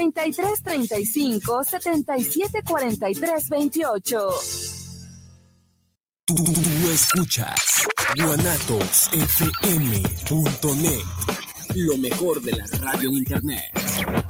33 35 77 43 28. Tú, tú, tú escuchas guanatosfm.net, lo mejor de la radio en internet.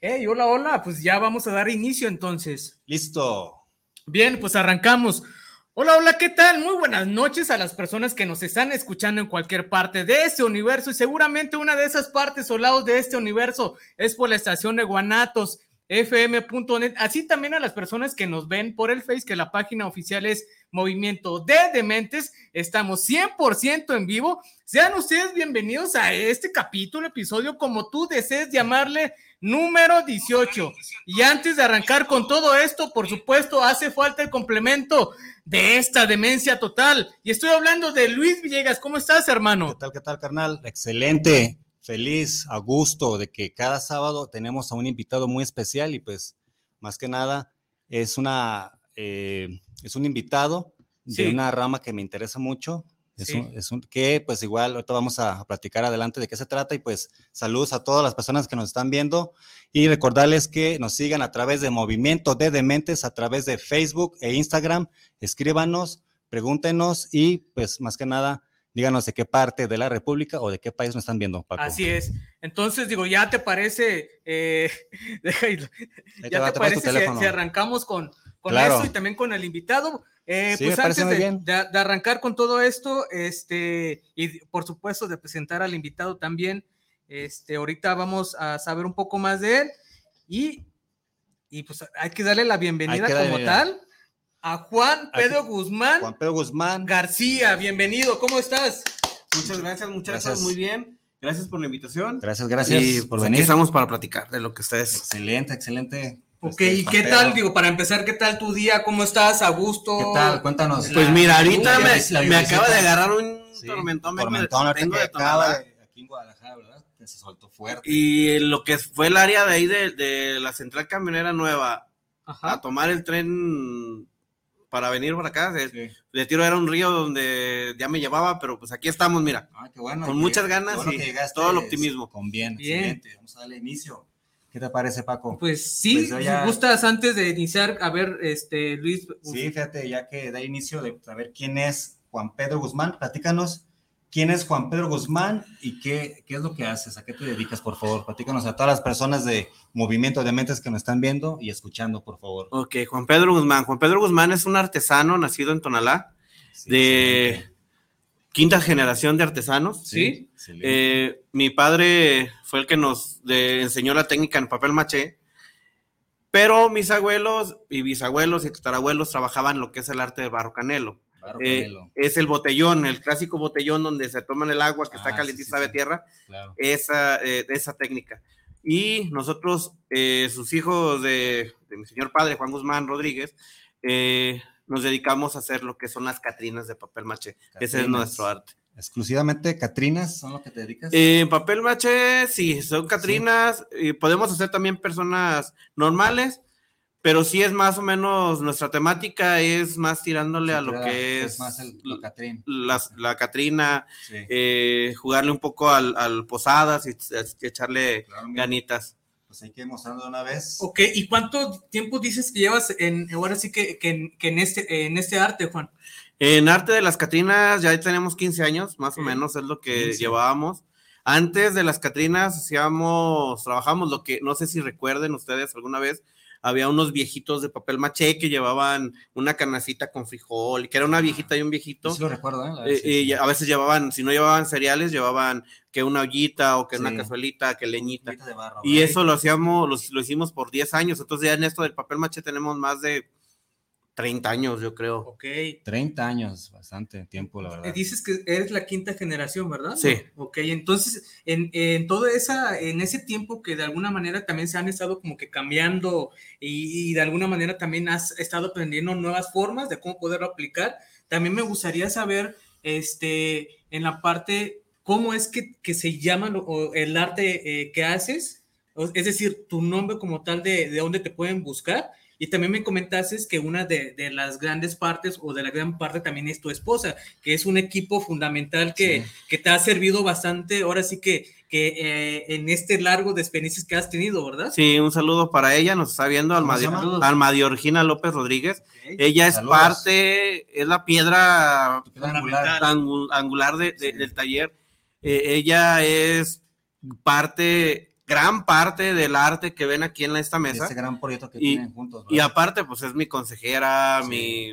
Hey, hola, hola, pues ya vamos a dar inicio entonces. Listo. Bien, pues arrancamos. Hola, hola, ¿qué tal? Muy buenas noches a las personas que nos están escuchando en cualquier parte de este universo y seguramente una de esas partes o lados de este universo es por la estación de Guanatos fm.net, así también a las personas que nos ven por el Face, que la página oficial es Movimiento de Dementes, estamos 100% en vivo. Sean ustedes bienvenidos a este capítulo, episodio, como tú desees llamarle, número 18. Y antes de arrancar con todo esto, por supuesto, hace falta el complemento de esta demencia total. Y estoy hablando de Luis Villegas. ¿Cómo estás, hermano? ¿Qué tal, qué tal, carnal? Excelente, feliz, a gusto de que cada sábado tenemos a un invitado muy especial y pues más que nada es una eh, es un invitado de una rama que me interesa mucho. Es, Sí. un, es un- que pues igual ahorita vamos a platicar adelante de qué se trata y pues saludos a todas las personas que nos están viendo y recordarles que nos sigan a través de Movimiento de Dementes, a través de Facebook e Instagram. Escríbanos, pregúntenos y pues más que nada díganos de qué parte de la República o de qué país nos están viendo, Paco. Así es. Entonces, digo, ya te parece, eh, deja Ahí ya va, te parece si, arrancamos con, con Claro. eso y también con el invitado. Eh, Sí, pues antes de, bien. de- de arrancar con todo esto, este, y por supuesto de presentar al invitado también, este, ahorita vamos a saber un poco más de él y, y pues hay que darle la bienvenida como tal a Juan Pedro Guzmán Juan Pedro Guzmán. García. Bienvenido, ¿cómo estás? Muchas gracias, muchachos. Gracias. Muy bien. Gracias por la invitación. Gracias, gracias Y, por pues, aquí venir. estamos para platicar de lo que ustedes. Excelente, excelente. Ok, Este, ¿y qué Pedro, tal? Digo, para empezar, ¿qué tal tu día? ¿Cómo estás? ¿A gusto? ¿Qué tal? Cuéntanos. Pues mira, ahorita me, me acaba de agarrar un Sí, tormentón. tormentón, que de acaba de- aquí en Guadalajara, ¿verdad? Que se soltó fuerte. Y lo que fue el área de ahí de, de la central camionera nueva a Ajá. tomar el tren para venir para acá. De, Sí. de tiro era un río donde ya me llevaba, pero pues aquí estamos, mira. Ah, qué bueno. Con que- muchas ganas bueno y todo el optimismo. Con bien, Bien. excelente. Vamos a darle inicio. ¿Qué te parece, Paco? Pues sí, Pues ya- si gustas antes de iniciar, a ver, este, Luis. Sí, fíjate, ya que da inicio de saber quién es Juan Pedro Guzmán, platícanos quién es Juan Pedro Guzmán y qué, qué es lo que haces, a qué te dedicas, por favor. Platícanos a todas las personas de Movimiento de Mentes que nos están viendo y escuchando, por favor. Ok, Juan Pedro Guzmán. Juan Pedro Guzmán es un artesano nacido en Tonalá, Sí, de excelente. quinta generación de artesanos. Sí. Eh, mi padre fue el que nos de- enseñó la técnica en papel maché, pero mis abuelos y bisabuelos y tatarabuelos trabajaban lo que es el arte de barro canelo. Barro Eh, es el botellón, el clásico botellón donde se toman el agua que Ah, está sí, calientita sí, de sí. tierra, claro. esa, eh, esa técnica. Y nosotros, eh, sus hijos de, de mi señor padre, Juan Guzmán Rodríguez, nos dedicamos a hacer lo que son las catrinas de papel maché. Ese es nuestro arte. Exclusivamente Catrinas son lo que te dedicas. Eh, En papel maché, sí, son Catrinas. y podemos hacer también personas normales, pero sí es más o menos nuestra temática, es más tirándole a Sí, lo claro, que es, más el, lo Catrín. las- la Catrina, Sí, eh, jugarle un poco al, al Posadas y, y echarle claro, ganitas. pues hay que ir mostrando de una vez. Ok, ¿y cuánto tiempo dices que llevas en, ahora sí que, que en, que en este, en este arte, Juan? En arte de las Catrinas ya tenemos 15 años, más o menos es lo que 15. llevábamos. Antes de las Catrinas hacíamos, trabajamos lo que, no sé si recuerden ustedes alguna vez, había unos viejitos de papel maché que llevaban una canacita con frijol, que era una viejita y un viejito. Sí lo recuerdo, ¿eh? La Eh, sí, y a veces llevaban, si no llevaban cereales, llevaban que una ollita o que una cazuelita, que leñita. Barro, Y eso lo hacíamos, lo, lo hicimos por 10 años. Entonces ya en esto del papel maché tenemos más de 30 años, yo creo. Ok. 30 años, bastante tiempo, la Eh, verdad. Dices que eres la quinta generación, ¿verdad? Sí. Ok, entonces, en, en todo esa, en ese tiempo que de alguna manera también se han estado como que cambiando y, y de alguna manera también has estado aprendiendo nuevas formas de cómo poderlo aplicar, también me gustaría saber, este, en la parte, cómo es que, que se llama lo- o el arte eh, que haces, es decir, tu nombre como tal de, de dónde te pueden buscar. Y también me comentaste que una de, de las grandes partes o de la gran parte también es tu esposa, que es un equipo fundamental que, Sí. que te ha servido bastante, ahora sí que, que eh, en este largo de experiencias que has tenido, ¿verdad? Sí, un saludo para ella, nos está viendo ¿Cómo Alma? Alma Diorgina López Rodríguez. Ok. Ella es Saludos. parte, es la piedra piedra angular. angu- angular de- de- Sí. del taller. Eh, ella es parte, gran parte del arte que ven aquí en esta mesa. Este gran proyecto que Y- tienen juntos. Y ¿verdad? aparte, pues es mi consejera, Sí. mi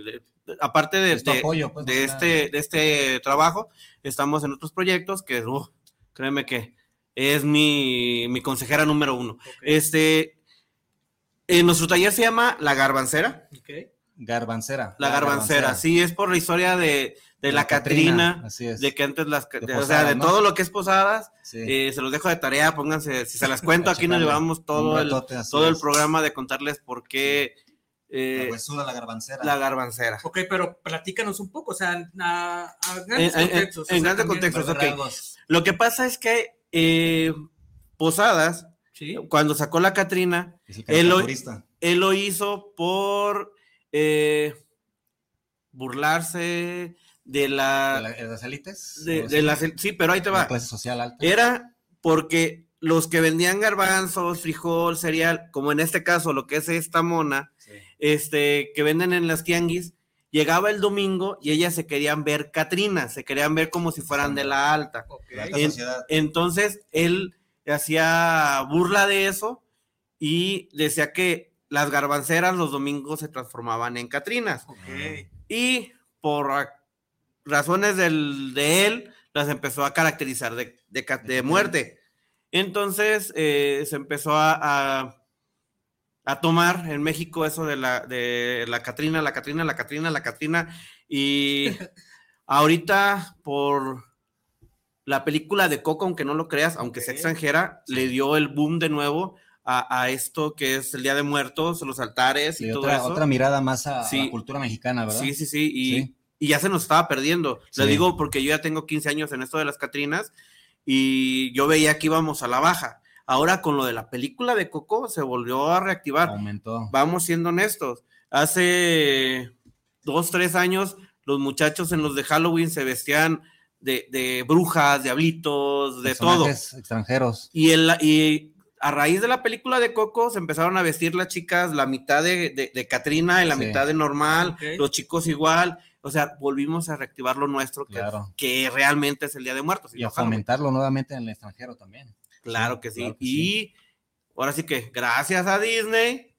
aparte de, de- apoyo, pues, de este, de este trabajo, estamos en otros proyectos que, uh, créeme que es mi, mi consejera número uno. Este, en nuestro taller se llama La Garbancera. Ok. Garbancera. La Garbancera, sí, es por la historia de, de la Catrina, Así es. de que antes las, De de- o sea, de ¿no? todo lo que es posadas, Sí. eh, se los dejo de tarea, pónganse, si se las cuento, aquí nos llevamos todo el, todo el programa de contarles por qué eh, La huesuda, la garbancera. la garbancera. Ok, pero platícanos un poco, o sea, a, grandes en- contextos. en grandes contextos, ok. Rasgos. Lo que pasa es que eh, Posadas, Sí. cuando sacó la Catrina, Él lo- él lo hizo por eh, burlarse de la... ¿De, la- de las élites? de- ¿O de sí? las- sí, pero ahí te La va. clase social alta. Era porque los que vendían garbanzos, frijol, cereal, como en este caso lo que es esta mona, Sí. este, que venden en las tianguis, llegaba el domingo y ellas se querían ver Catrina, se querían ver como si fueran de la alta. La alta En-. Entonces él hacía burla de eso y decía que las garbanceras los domingos se transformaban en Catrinas. Y por razones del- de él, las empezó a caracterizar de, de de muerte. Entonces eh, se empezó a, a, a tomar en México eso de la, de la Catrina, la Catrina, la Catrina, la Catrina. Y ahorita por la película de Coco, aunque no lo creas, aunque sea extranjera, le dio el boom de nuevo a, a esto que es el Día de Muertos, los altares y todo otra, eso. otra mirada más a, la cultura mexicana, ¿verdad? Sí, sí, sí, y, Sí. Y ya se nos estaba perdiendo. Le Sí. digo porque yo ya tengo 15 años en esto de las Catrinas y yo veía que íbamos a la baja. Ahora con lo de la película de Coco se volvió a reactivar. Aumentó. Vamos siendo honestos. Hace dos, tres años los muchachos en los de Halloween se vestían de, de brujas, diablitos, de todo. Extranjeros. Y, el, y a raíz de la película de Coco se empezaron a vestir las chicas la mitad de, de, de Catrina y la Sí. mitad de normal, los chicos igual. O sea, volvimos a reactivar lo nuestro, que, Claro. que realmente es el Día de Muertos. Y a no Halloween. fomentarlo nuevamente en el extranjero también. Claro que sí. Claro que y sí. ahora sí que gracias a Disney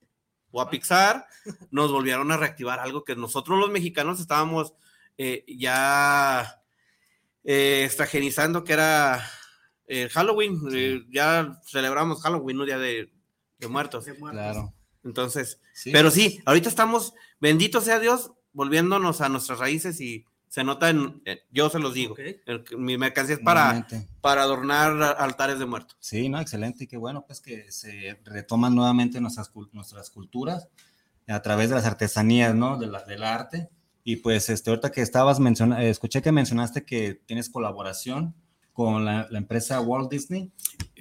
o a Pixar nos volvieron a reactivar algo que nosotros los mexicanos estábamos eh, ya eh, extranjerizando, que era eh, Halloween. Eh, ya celebramos Halloween, un día de, de muertos. De muertos. Claro. Entonces, Sí. pero sí, ahorita estamos, bendito sea Dios, volviéndonos a nuestras raíces y se nota en, eh, yo se los digo, Ok. el- mi mercancía es para, Nuevamente. para adornar altares de muertos. Sí, no, excelente y qué bueno, pues que se retoman nuevamente nuestras, nuestras culturas a través de las artesanías, ¿no? De la, del arte. Y pues, este, ahorita que estabas mencionando, escuché que mencionaste que tienes colaboración con la, la empresa Walt Disney.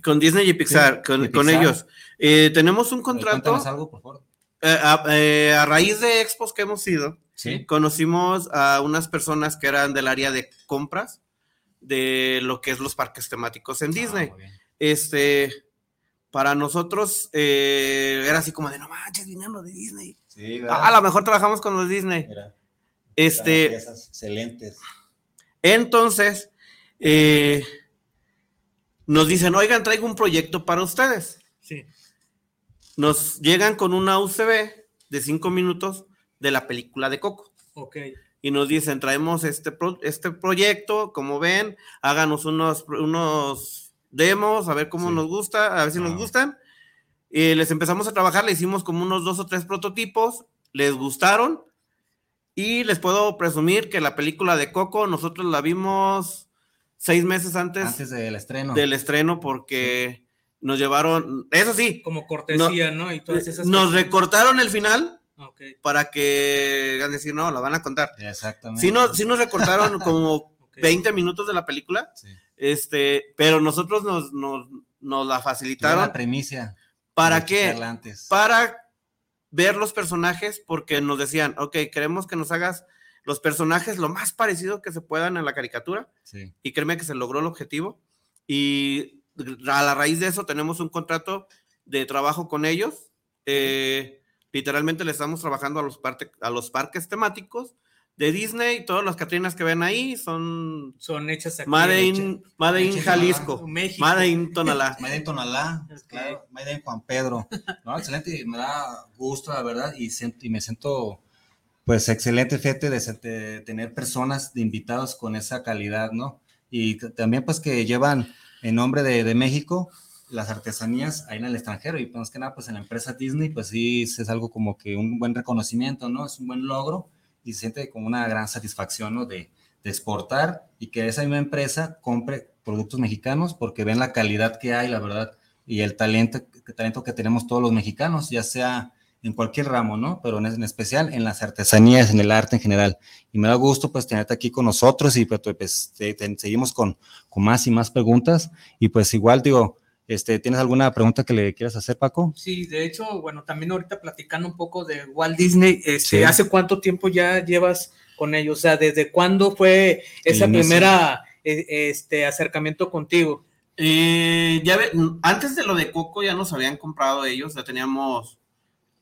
Con Disney y Pixar, Sí, con, y con Pixar. ellos. Eh, tenemos un Eh, contrato. Cuéntanos algo, por favor. eh, a, eh, a raíz de expos que hemos ido, Sí. conocimos a unas personas que eran del área de compras de lo que es los parques temáticos en Disney. Ah, bien. Este, para nosotros eh, era así como de no manches, viniendo de Disney. Sí, Ah, a lo mejor trabajamos con los Disney. Mira, Este, piezas excelentes. entonces, eh, nos dicen, oigan, traigo un proyecto para ustedes. Sí. Nos llegan con una UCB de cinco minutos de la película de Coco. Ok. y nos dicen, traemos este, pro- este proyecto, como ven, háganos unos, unos demos, a ver cómo Sí. nos gusta, a ver si nos Ah. gustan. Y les empezamos a trabajar, le hicimos como unos dos o tres prototipos, les gustaron y les puedo presumir que la película de Coco nosotros la vimos seis meses antes, Antes del estreno. del estreno porque nos llevaron, eso sí, Como cortesía, ¿no? Y todas esas nos cosas. recortaron el final Para que, van a decir, no, la van a contar. Exactamente. Sí nos, sí nos recortaron como Ok. 20 minutos de la película, Sí. este, pero nosotros nos, nos, nos la facilitaron. la primicia. ¿Para qué? Para ver los personajes, porque nos decían, ok, queremos que nos hagas los personajes lo más parecido que se puedan a la caricatura, Sí. y créeme que se logró el objetivo. Y a la raíz de eso tenemos un contrato de trabajo con ellos. Eh, literalmente le estamos trabajando a los, parte- a los parques temáticos de Disney. Todas las Catrinas que ven ahí son Son hechas aquí. Made in, Made in Jalisco, México. Made in Tonalá. Made in Tonalá, claro, Made in Juan Pedro. No, excelente, y me da gusto, la verdad, y, siento- y me siento, pues, excelente, fíjate, de, de tener personas de invitados con esa calidad, ¿no? Y también, pues, que llevan en nombre de, de México las artesanías ahí en el extranjero, y más que nada, pues, en la empresa Disney, pues, sí, es algo como que un buen reconocimiento, ¿no? Es un buen logro, y se siente como una gran satisfacción, ¿no? De, exportar y que esa misma empresa compre productos mexicanos porque ven la calidad que hay, la verdad, y el talento, talento que tenemos todos los mexicanos, ya sea en cualquier ramo, ¿no? Pero en, en especial en las artesanías, en el arte en general. Y me da gusto pues tenerte aquí con nosotros y pues, te- te- seguimos con, con más y más preguntas. Y pues igual digo, este, ¿tienes alguna pregunta que le quieras hacer, Paco? Sí, de hecho, bueno, también ahorita platicando un poco de Walt Disney, este, Sí. ¿hace cuánto tiempo ya llevas con ellos? O sea, ¿desde cuándo fue esa primera eh, este acercamiento contigo? Eh, ya ve- antes de lo de Coco ya nos habían comprado ellos, ya teníamos,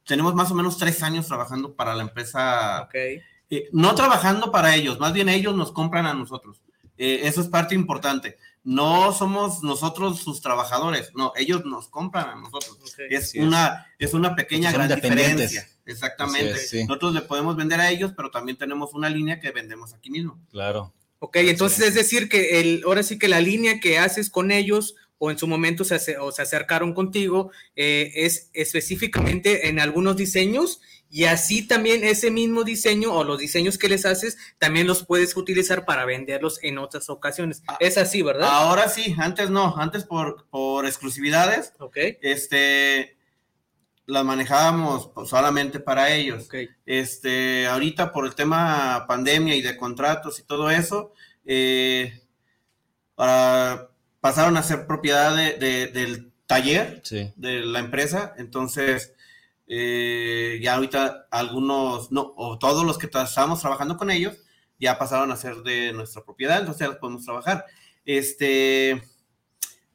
tenemos más o menos tres años trabajando para la empresa Ok. Eh, no trabajando para ellos, más bien ellos nos compran a nosotros. Eh, eso es parte importante. No somos nosotros sus trabajadores, no, ellos nos compran a nosotros. Es una, es una pequeña Son gran diferencia. Exactamente. Así es, sí. Nosotros le podemos vender a ellos, pero también tenemos una línea que vendemos aquí mismo. Claro. Ok, entonces es decir que el, ahora sí que la línea que haces con ellos o en su momento se, o se acercaron contigo eh, es específicamente en algunos diseños y así también ese mismo diseño o los diseños que les haces también los puedes utilizar para venderlos en otras ocasiones. Ah, es así, ¿verdad? Ahora sí, antes no, antes por, por exclusividades, ok, este, las manejábamos solamente para ellos. ok. Este, ahorita por el tema pandemia y de contratos y todo eso, eh, para- pasaron a ser propiedad de- de- del taller Sí. de la empresa, entonces eh, ya ahorita algunos, no, o todos los que estábamos trabajando con ellos, ya pasaron a ser de nuestra propiedad, entonces ya los podemos trabajar. Este,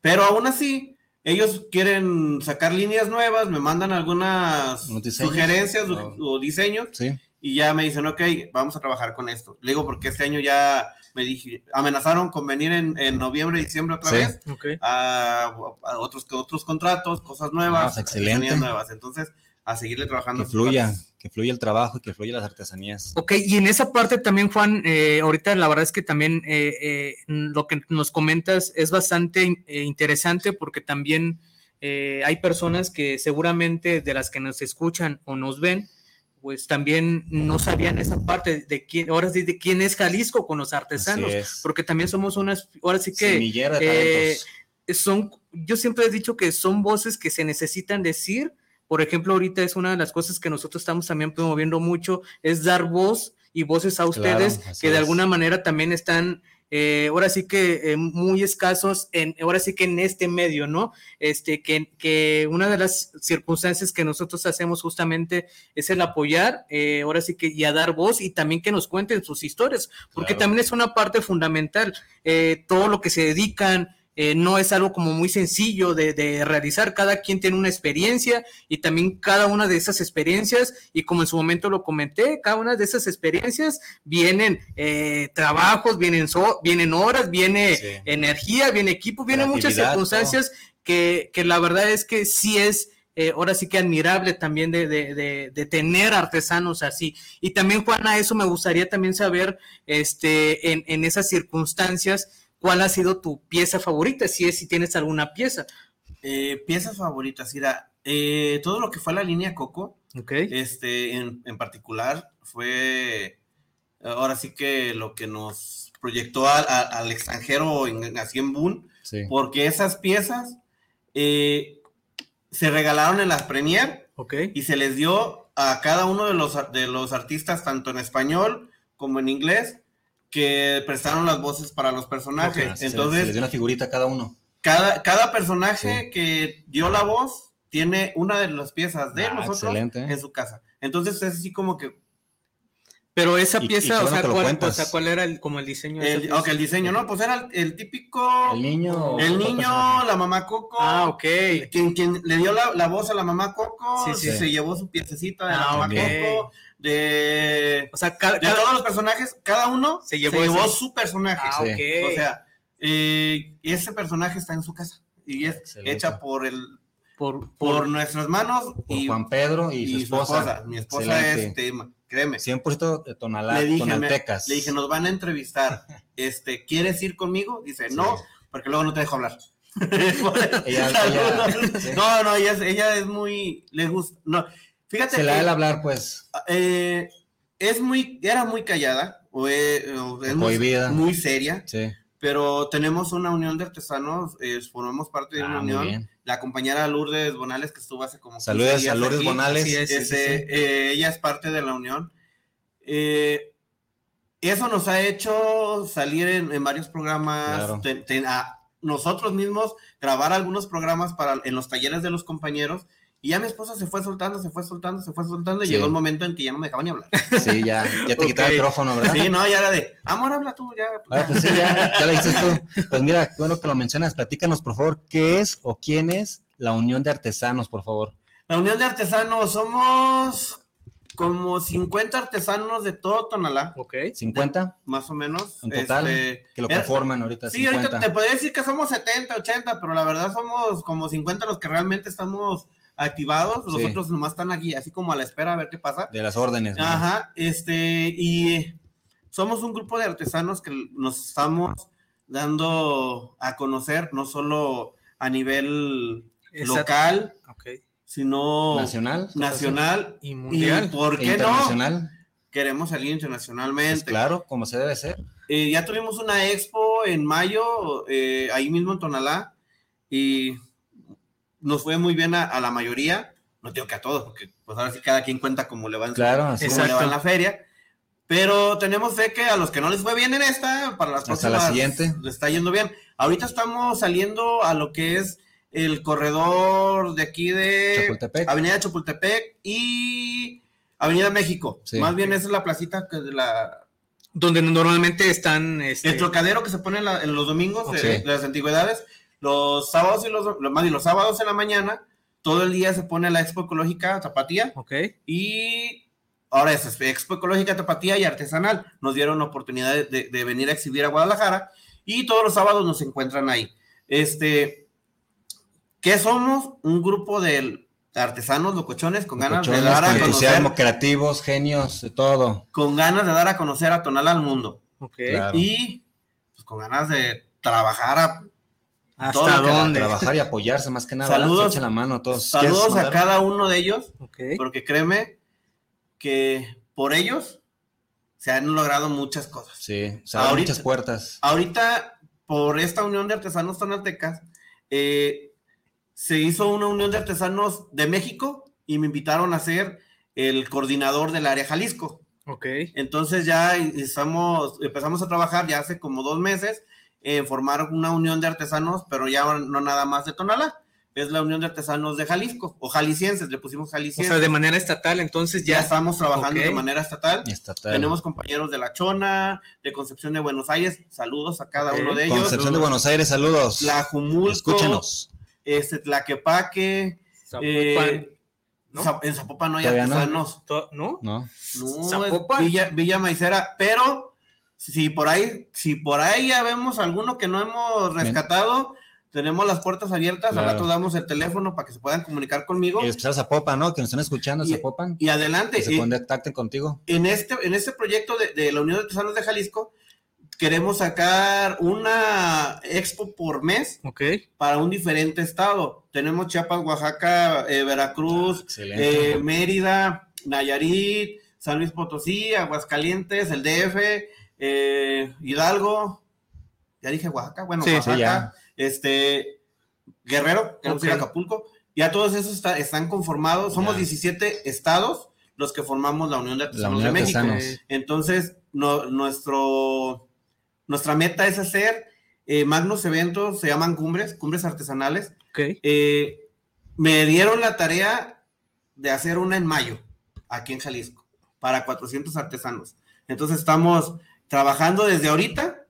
pero aún así, ellos quieren sacar líneas nuevas, me mandan algunas diseños. sugerencias o, o diseños Sí. y ya me dicen, ok, vamos a trabajar con esto. Le digo, porque este año ya me dije, amenazaron con venir en, en noviembre, diciembre otra Sí. vez a, a otros, otros contratos, cosas nuevas, Ah, excelente. artesanías nuevas. Entonces, a seguirle trabajando. Que fluya, partes. que fluya el trabajo y que fluya las artesanías. Ok, y en esa parte también, Juan, eh, ahorita la verdad es que también eh, eh, lo que nos comentas es bastante eh, interesante porque también eh, hay personas que seguramente de las que nos escuchan o nos ven, pues también no sabían esa parte de quién, ahora sí, de quién es Jalisco con los artesanos, porque también somos unas, ahora sí que Semillera de eh, son, yo siempre he dicho que son voces que se necesitan decir. Por ejemplo, ahorita es una de las cosas que nosotros estamos también promoviendo mucho, es dar voz y voces a ustedes que de es. alguna manera también están, eh, ahora sí que eh, muy escasos, en, ahora sí que en este medio, ¿no? Este, que, que una de las circunstancias que nosotros hacemos justamente es el apoyar, eh, ahora sí que y a dar voz y también que nos cuenten sus historias, porque Claro. también es una parte fundamental, eh, todo lo que se dedican, eh, no es algo como muy sencillo de, de, realizar, cada quien tiene una experiencia y también cada una de esas experiencias, y como en su momento lo comenté, cada una de esas experiencias vienen eh, trabajos, vienen, so, vienen horas, viene sí. energía, viene equipo, vienen muchas circunstancias que, que, la verdad es que sí es... Eh, ahora sí que admirable también de, de, de, de, tener artesanos así. Y también, Juana, eso me gustaría también saber, este, en, en esas circunstancias, ¿cuál ha sido tu pieza favorita? Si es, si tienes alguna pieza. Eh, piezas favoritas, mira, eh, todo lo que fue la línea Coco, okay. este, en, en, particular, fue ahora sí que lo que nos proyectó al, al extranjero en, así en Boon, Sí. porque esas piezas eh, se regalaron en las premier okay. y se les dio a cada uno de los, de los artistas, tanto en español como en inglés, que prestaron las voces para los personajes. Okay. Entonces, se, les dio una figurita a cada uno. Cada, cada personaje sí. que dio la voz tiene una de las piezas de ah, nosotros excelente. en su casa. Entonces es así como que pero esa pieza, y, y o, sea, ¿cuál, o, sea, ¿cuál, era el, como el diseño? El, ok, el diseño, ¿no? Pues era el, el, típico. El niño. El niño, la mamá Coco. Ah, ok. Quien, quien le dio la, la, voz a la mamá Coco, sí, sí. se llevó su piececita de ah, la mamá okay. Coco. De, o sea, cada, de todos los personajes, cada uno se llevó, se llevó su personaje. Ah, okay. O sea, eh, ese personaje está en su casa y es Excelente. hecha por el por, por, por, nuestras manos por y Juan Pedro y, y su, esposa. su, esposa. Mi esposa Excelente. es tema, créeme. 100% de tonalá, le dije, tonaltecas. Me, le dije, nos van a entrevistar. este, ¿quieres ir conmigo? Dice, sí. no, porque luego no te dejo hablar. ella, ella. No, no, ella, ella, es muy, le gusta, no, fíjate. Se la da el hablar, pues. Eh, es muy, era muy callada, o es, o es muy, muy, seria. Sí. Pero tenemos una unión de artesanos, eh, formamos parte de una ah, unión. La compañera Lourdes Bonales, que estuvo hace como. Saludos a Lourdes aquí, Bonales. Sí, es, sí, eh, ella es parte de la unión. Eh, eso nos ha hecho salir en, en varios programas, claro. te, te, a nosotros mismos grabar algunos programas para en los talleres de los compañeros. Y ya mi esposa se fue soltando, se fue soltando, se fue soltando, y Sí. llegó un momento en que ya no me dejaba ni hablar. Sí, ya, ya te quitaba el micrófono, ¿verdad? Sí, no, ya era de, amor, habla tú, ya. Ah, pues sí, ya, ya lo dices tú. Pues mira, qué bueno que lo mencionas. Platícanos, por favor, ¿qué es o quién es la Unión de Artesanos, por favor? La Unión de Artesanos, somos como 50 artesanos de todo Tonalá, Ok. ¿50 más o menos. en total? Este, que lo conforman ahorita. Sí, 50. ahorita te podría decir que somos 70, 80, pero la verdad somos como 50 los que realmente estamos activados. Los Sí. otros nomás están aquí, así como a la espera a ver qué pasa. De las órdenes. ¿no? Ajá, este, y somos un grupo de artesanos que nos estamos dando a conocer, no solo a nivel Exacto. local, Ok. sino Nacional. nacional Y mundial. y por e no queremos salir Pues internacionalmente. claro, como se debe ser. Eh, ya tuvimos una expo en mayo, eh, ahí mismo en Tonalá, y nos fue muy bien a, a la mayoría. No digo que a todos, porque pues ahora sí cada quien cuenta cómo le va en, su- Claro, así cómo le va en la feria. Pero tenemos fe que a los que no les fue bien en esta, para las Hasta la próximas siguiente. les está yendo bien. Ahorita estamos saliendo a lo que es el corredor de aquí de Chapultepec. Avenida Chapultepec y Avenida México. Sí. Más bien esa es la placita que de la, Donde normalmente están. Este, el trocadero que se pone en, la- en los domingos de las antigüedades, los sábados y los, los, más bien, los sábados en la mañana, todo el día se pone la Expo Ecológica Tapatía Ok. y ahora es Expo Ecológica Tapatía y Artesanal. Nos dieron la oportunidad de, de- de venir a exhibir a Guadalajara y todos los sábados nos encuentran ahí. Este, ¿qué somos? Un grupo de artesanos locochones con ganas de dar a con conocer, creativos, genios, de todo. con ganas de dar a conocer a Tonal al mundo. Ok. Claro. y pues, con ganas de trabajar a ¿Hasta dónde? Trabajar y apoyarse más que nada. Saludos. Se echen la mano a todos. saludos ¿Quieres a cada uno de ellos, Ok. porque créeme que por ellos se han logrado muchas cosas. Sí, se abren Ahorita- muchas puertas. Ahorita, por esta unión de artesanos tonaltecas, eh, se hizo una unión de artesanos de México y me invitaron a ser el coordinador del área Jalisco. Ok. Entonces ya estamos, empezamos a trabajar ya hace como dos meses en formar una unión de artesanos, pero ya no nada más de Tonalá. es la Unión de Artesanos de Jalisco, o jaliscienses, le pusimos O jaliscienses. sea, de manera estatal, entonces ya ya. estamos trabajando de manera estatal. Estatal. Tenemos compañeros de La Chona, de Concepción de Buenos Aires, saludos a cada uno de ellos. Concepción de Buenos Aires, saludos. Tlajumulco, Escúchenos. este, Tlaquepaque, Zapopan, eh, en Zapopan no hay Todavía artesanos. ¿No? ¿No? No. Villa, Villa Maicera, pero si por ahí, si por ahí ya vemos alguno que no hemos Bien. rescatado, tenemos las puertas abiertas, al Claro. rato damos el teléfono para que se puedan comunicar conmigo. Y especial Zapopan, ¿no? Que nos están escuchando, Y- Zapopan. Y adelante. Que se Y contacten contigo. en este, en este proyecto de, de la Unión de Artesanos de Jalisco, queremos sacar una expo por mes Ok. para un diferente estado. Tenemos Chiapas, Oaxaca, eh, Veracruz, eh, Mérida, Nayarit, San Luis Potosí, Aguascalientes, el DF, eh, Hidalgo, ya dije Oaxaca, bueno, Sí, sí, Oaxaca, ya. este, Guerrero. Acapulco, ya todos esos está- están conformados, somos Ya. 17 estados los que formamos la Unión de Artesanos de México. Artesanos. Entonces, no- nuestro, nuestra meta es hacer eh, magnos eventos, se llaman cumbres, cumbres artesanales, Ok. eh, me dieron la tarea de hacer una en mayo, aquí en Jalisco, para 400 artesanos. Entonces estamos trabajando desde ahorita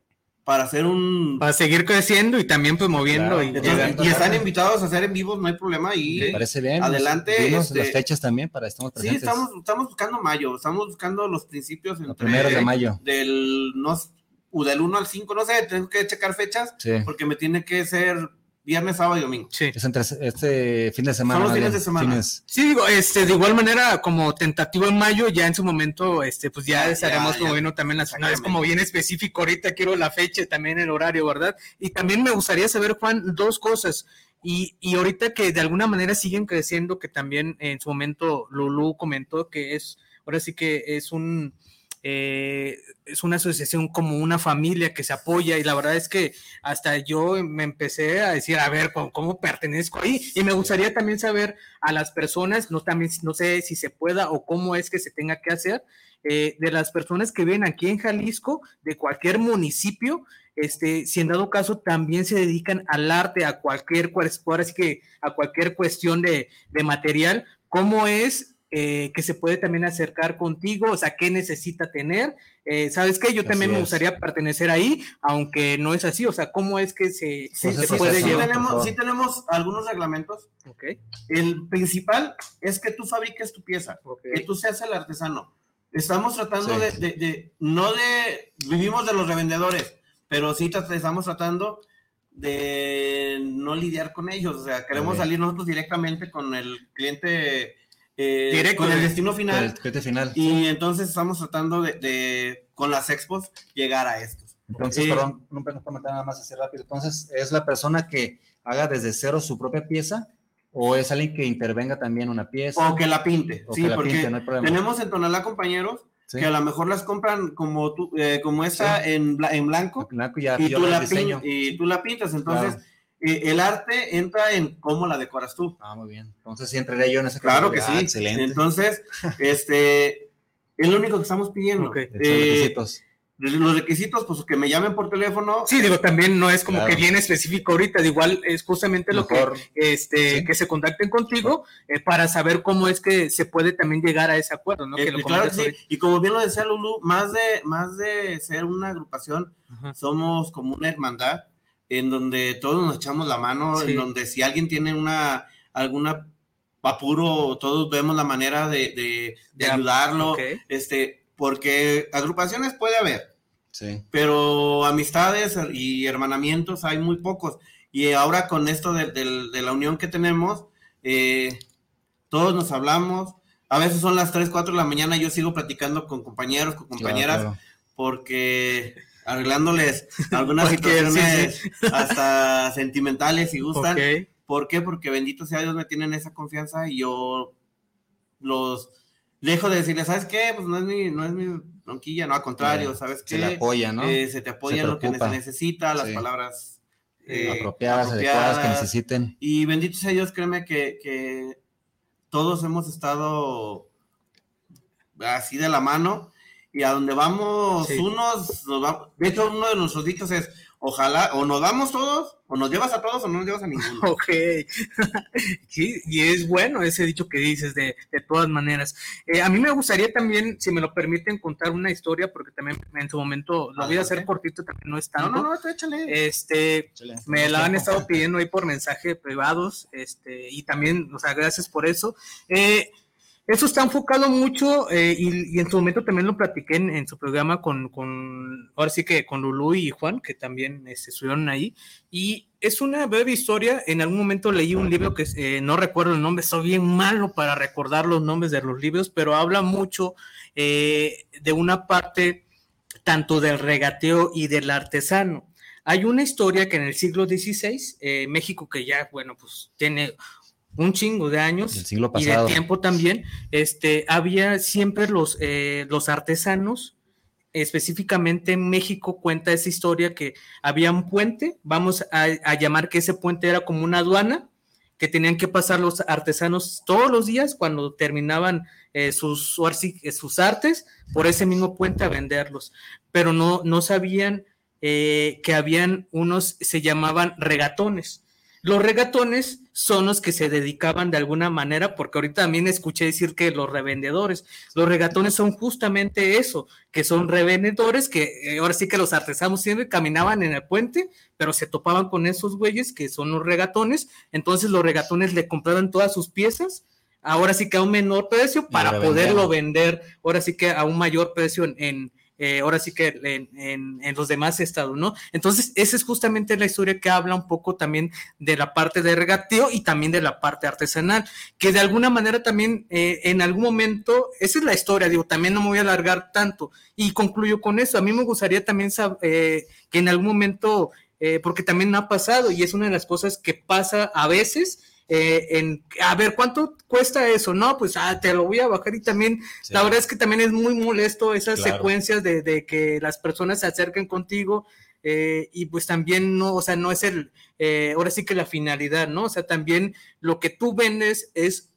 para hacer un... Para seguir creciendo y también promoviendo Claro. y Entonces, llegando. y están invitados a hacer en vivos, no hay problema. Y Me parece bien. Adelante, este- las fechas también para estamos sí, estamos, estamos buscando mayo, estamos buscando los principios Los entre- primeros de mayo. del, no, del 1 al 5, no sé, tengo que checar fechas Sí. porque me tiene que ser viernes, sábado y domingo. Sí. Es entre este fin de semana. Son los fines de semana. fines. Sí, digo, este, de igual manera, como tentativo en mayo, ya en su momento, este, pues ya, Ya, estaremos ya, promoviendo también las finales, como bien específico, ahorita quiero la fecha también el horario, ¿verdad? Y también me gustaría saber, Juan, dos cosas. Y, y ahorita que de alguna manera siguen creciendo, que también en su momento Lulu comentó que es, ahora sí que es un, eh, es una asociación como una familia que se apoya y la verdad es que hasta yo me empecé a decir, a ver, ¿cómo, cómo pertenezco ahí? Y me gustaría también saber a las personas, no, también, no sé si se pueda o cómo es que se tenga que hacer, eh, de las personas que viven aquí en Jalisco, de cualquier municipio, este, si en dado caso también se dedican al arte, a cualquier, cual- ahora sí que a cualquier cuestión de material, ¿cómo es eh, que se puede también acercar contigo? O sea, ¿qué necesita tener? Eh, ¿Sabes qué? Yo Así también me es. gustaría pertenecer ahí, aunque no es así. O sea, ¿cómo es que se, Pues se puede Sí llevar? Por tenemos, sí tenemos algunos reglamentos. Ok, El principal es que tú fabriques tu pieza, ok. que tú seas el artesano. Estamos tratando Sí. de, de- de- no de, vivimos de los revendedores, pero sí tra- estamos tratando de no lidiar con ellos. O sea, queremos Ok. salir nosotros directamente con el cliente, eh, Directo, con el destino final. el cliente final. Y entonces estamos tratando de, de, con las expos, llegar a estos. Entonces, Eh, perdón, un un comentario nada más así rápido. Entonces, ¿es la persona que haga desde cero su propia pieza o es alguien que intervenga también una pieza? O que la pinte, O sí, que la porque pinte, no hay problema. tenemos en Tonalá compañeros Sí. que a lo mejor las compran como tú, eh, como esta en, bla- en blanco Blanco ya, y tú, la diseño. pin- y tú la pintas. Entonces, Claro. Eh, el arte entra en cómo la decoras tú. Ah, muy bien. Entonces, sí entraré yo en ese Claro que categoría. sí. Ah, Excelente. Entonces, este, es lo único que estamos pidiendo. Ok. Esos Eh, requisitos. los requisitos, pues que me llamen por teléfono. Sí, digo, también no es como Claro. que bien específico ahorita, de igual es justamente lo que este Sí. que se contacten contigo eh, para saber cómo es que se puede también llegar a ese acuerdo, ¿no? Eh, que lo claro que sí. Y como bien lo decía Lulu, más de, más de ser una agrupación. Ajá. somos como una hermandad en donde todos nos echamos la mano, Sí. en donde si alguien tiene una alguna apuro, todos vemos la manera de, de- de Ya, ayudarlo, ok. este, porque agrupaciones puede haber, Sí. pero amistades y hermanamientos hay muy pocos. Y ahora con esto de, del- de la unión que tenemos, eh, todos nos hablamos. A veces son las 3, 4 de la mañana, yo sigo platicando con compañeros, con compañeras, Claro, claro. porque arreglándoles algunas Cualquier, sí, situaciones hasta sentimentales si gustan. ¿Por qué? Porque bendito sea Dios me tienen esa confianza y yo los dejo de decirles, ¿sabes qué? Pues no es mi, no es mi bronquilla, no, al contrario, ¿sabes Se qué? le apoya, ¿no? Eh, se te apoya Se en lo que se necesita, las Sí. palabras eh, apropiadas, adecuadas, que necesiten. Y bendito sea Dios, créeme que, que todos hemos estado así de la mano y a donde vamos Sí. unos, nos va- de hecho uno de nuestros dichos es, ojalá, o nos vamos todos, o nos llevas a todos, o no nos llevas a ninguno. Ok, sí, y es bueno ese dicho que dices de, de todas maneras. Eh, a mí me gustaría también, si me lo permiten, contar una historia, porque también en su momento lo voy a hacer cortito, también no es No, tanto. no, no, tú échale. Este, Échale. me la han estado pidiendo ahí por mensaje privados, este, y también, o sea, gracias por eso. Eh, eso está enfocado mucho, eh, y, y en su momento también lo platiqué en, en su programa con, con, ahora sí que con Lulú y Juan, que también este, estuvieron ahí, y es una breve historia, en algún momento leí un libro que eh, no recuerdo el nombre, soy bien malo para recordar los nombres de los libros, pero habla mucho eh, de una parte tanto del regateo y del artesano. Hay una historia que en el siglo XVI, eh, México, que ya, bueno, pues tiene un chingo de años siglo y de tiempo también, este, había siempre los, eh, los artesanos, específicamente en México cuenta esa historia que había un puente, vamos a, a llamar que ese puente era como una aduana, que tenían que pasar los artesanos todos los días cuando terminaban eh, sus, sus artes por ese mismo puente a venderlos, pero no, no sabían eh, que habían unos, se llamaban regatones. Los regatones son los que se dedicaban de alguna manera, porque ahorita también escuché decir que los revendedores, los regatones son justamente eso, que son revendedores que eh, ahora sí que los artesanos siempre caminaban en el puente, pero se topaban con esos güeyes que son los regatones, entonces los regatones le compraban todas sus piezas, ahora sí que a un menor precio para lo poderlo vender, ahora sí que a un mayor precio en, en, eh, ahora sí que en, los demás estados, ¿no? Entonces, esa es justamente la historia que habla un poco también de la parte de regateo y también de la parte artesanal, que de alguna manera también eh, en algún momento, esa es la historia, digo, también no me voy a alargar tanto y concluyo con eso. A mí me gustaría también sab- eh, que en algún momento, eh, porque también ha pasado y es una de las cosas que pasa a veces. Eh, en, a ver, ¿cuánto cuesta eso? No, pues ah, te lo voy a bajar y también Sí. la verdad es que también es muy molesto esas Claro. secuencias de, de que las personas se acerquen contigo eh, y pues también no, o sea, no es el, eh, ahora sí que la finalidad, ¿no? O sea, también lo que tú vendes es,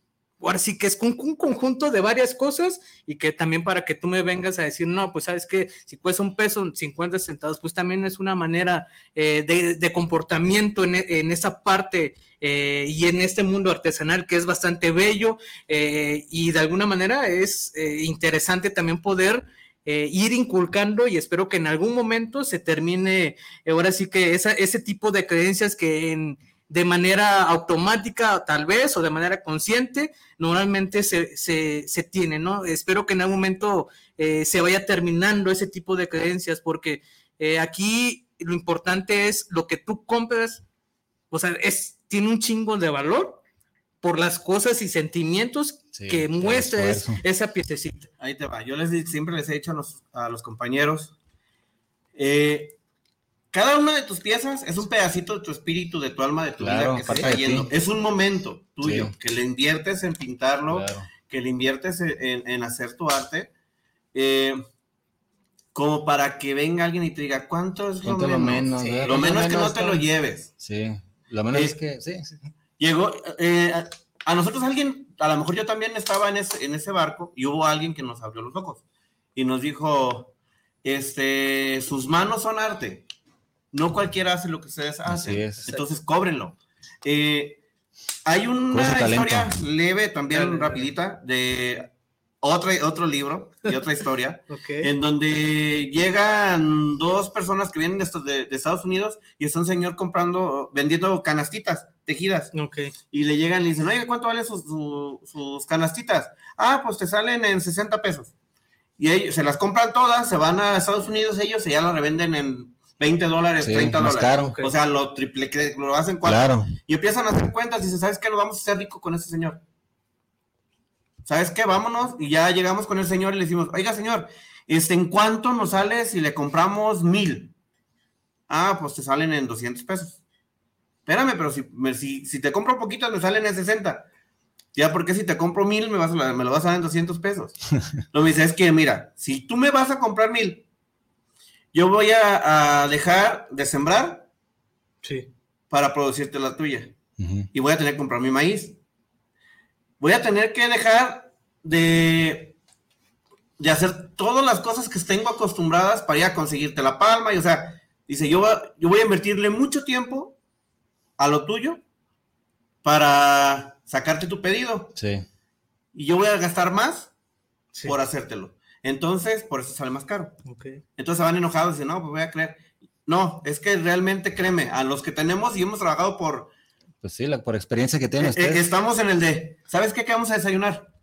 ahora sí que es un, un conjunto de varias cosas y que también para que tú me vengas a decir, no, pues sabes que si cuesta un peso, 50 centavos, pues también es una manera eh, de, de comportamiento en, e- en esa parte eh, y en este mundo artesanal que es bastante bello eh, y de alguna manera es interesante también poder ir inculcando y espero que en algún momento se termine, ahora sí que ese tipo de creencias que en, de manera automática tal vez o de manera consciente normalmente se, se, se tiene, ¿no? Espero que en algún momento eh, se vaya terminando ese tipo de creencias porque eh, aquí lo importante es lo que tú compras, o sea, es, tiene un chingo de valor por las cosas y sentimientos Sí, que muestra esa piececita. Ahí te va. Yo les siempre les he dicho a los, a los compañeros, eh, cada una de tus piezas es un pedacito de tu espíritu, de tu alma, de tu Claro, vida que se está yendo. Es un momento tuyo, Sí. que le inviertes en pintarlo, Claro. que le inviertes en, hacer tu arte, eh, como para que venga alguien y te diga, ¿cuánto es lo ¿Cuánto lo menos? menos, Sí, verdad? lo ¿Cuánto menos es que no te lo lleves. Sí, lo menos Eh, es que, sí, sí. Llegó, eh, a- a nosotros alguien, a lo mejor yo también estaba en ese, en ese barco y hubo alguien que nos abrió los ojos y nos dijo, este, sus manos son arte. No cualquiera hace lo que ustedes hacen. Así es. Entonces, cóbrenlo. Eh, hay una historia leve, también Dale, dale. rapidita, de otro, otro libro y otra historia, Ok. en donde llegan dos personas que vienen de, de- de Estados Unidos y está un señor comprando, vendiendo canastitas tejidas Ok. y le llegan y le dicen, oye, ¿cuánto valen sus, su- sus canastitas? Ah, pues te salen en 60 pesos. Y ellos se las compran todas, se van a Estados Unidos ellos y ya las revenden en 20 dólares, Sí, 30 más dólares. caro. O sea, lo triple, que lo hacen cuatro. Claro. Y empiezan a hacer cuentas y dicen, ¿sabes qué? Nos vamos a hacer rico con ese señor. ¿Sabes qué? Vámonos. Y ya llegamos con el señor y le decimos, oiga, señor, este, ¿en cuánto nos sale si le compramos mil? Ah, pues te salen en 200 pesos. Espérame, pero si, me- si, si te compro poquitas me salen en 60. Ya, porque si te compro mil me, vas a- me lo vas a dar en 200 pesos. Lo que dice es que, mira, si tú me vas a comprar mil, yo voy a, a dejar de sembrar Sí. para producirte la tuya y voy a tener que comprar mi maíz. Voy a tener que dejar de, de hacer todas las cosas que tengo acostumbradas para ir a conseguirte la palma. Y o sea, dice, yo, va- yo voy a invertirle mucho tiempo a lo tuyo para sacarte tu pedido. Sí. Y yo voy a gastar más Sí. por hacértelo. Entonces, por eso sale más caro. Ok. Entonces se van enojados y dicen, no, pues voy a creer. No, es que realmente créeme, a los que tenemos y hemos trabajado por... Pues sí, la, por experiencia que tienen eh, ustedes. estamos en el de, ¿sabes qué? ¿Qué vamos a desayunar?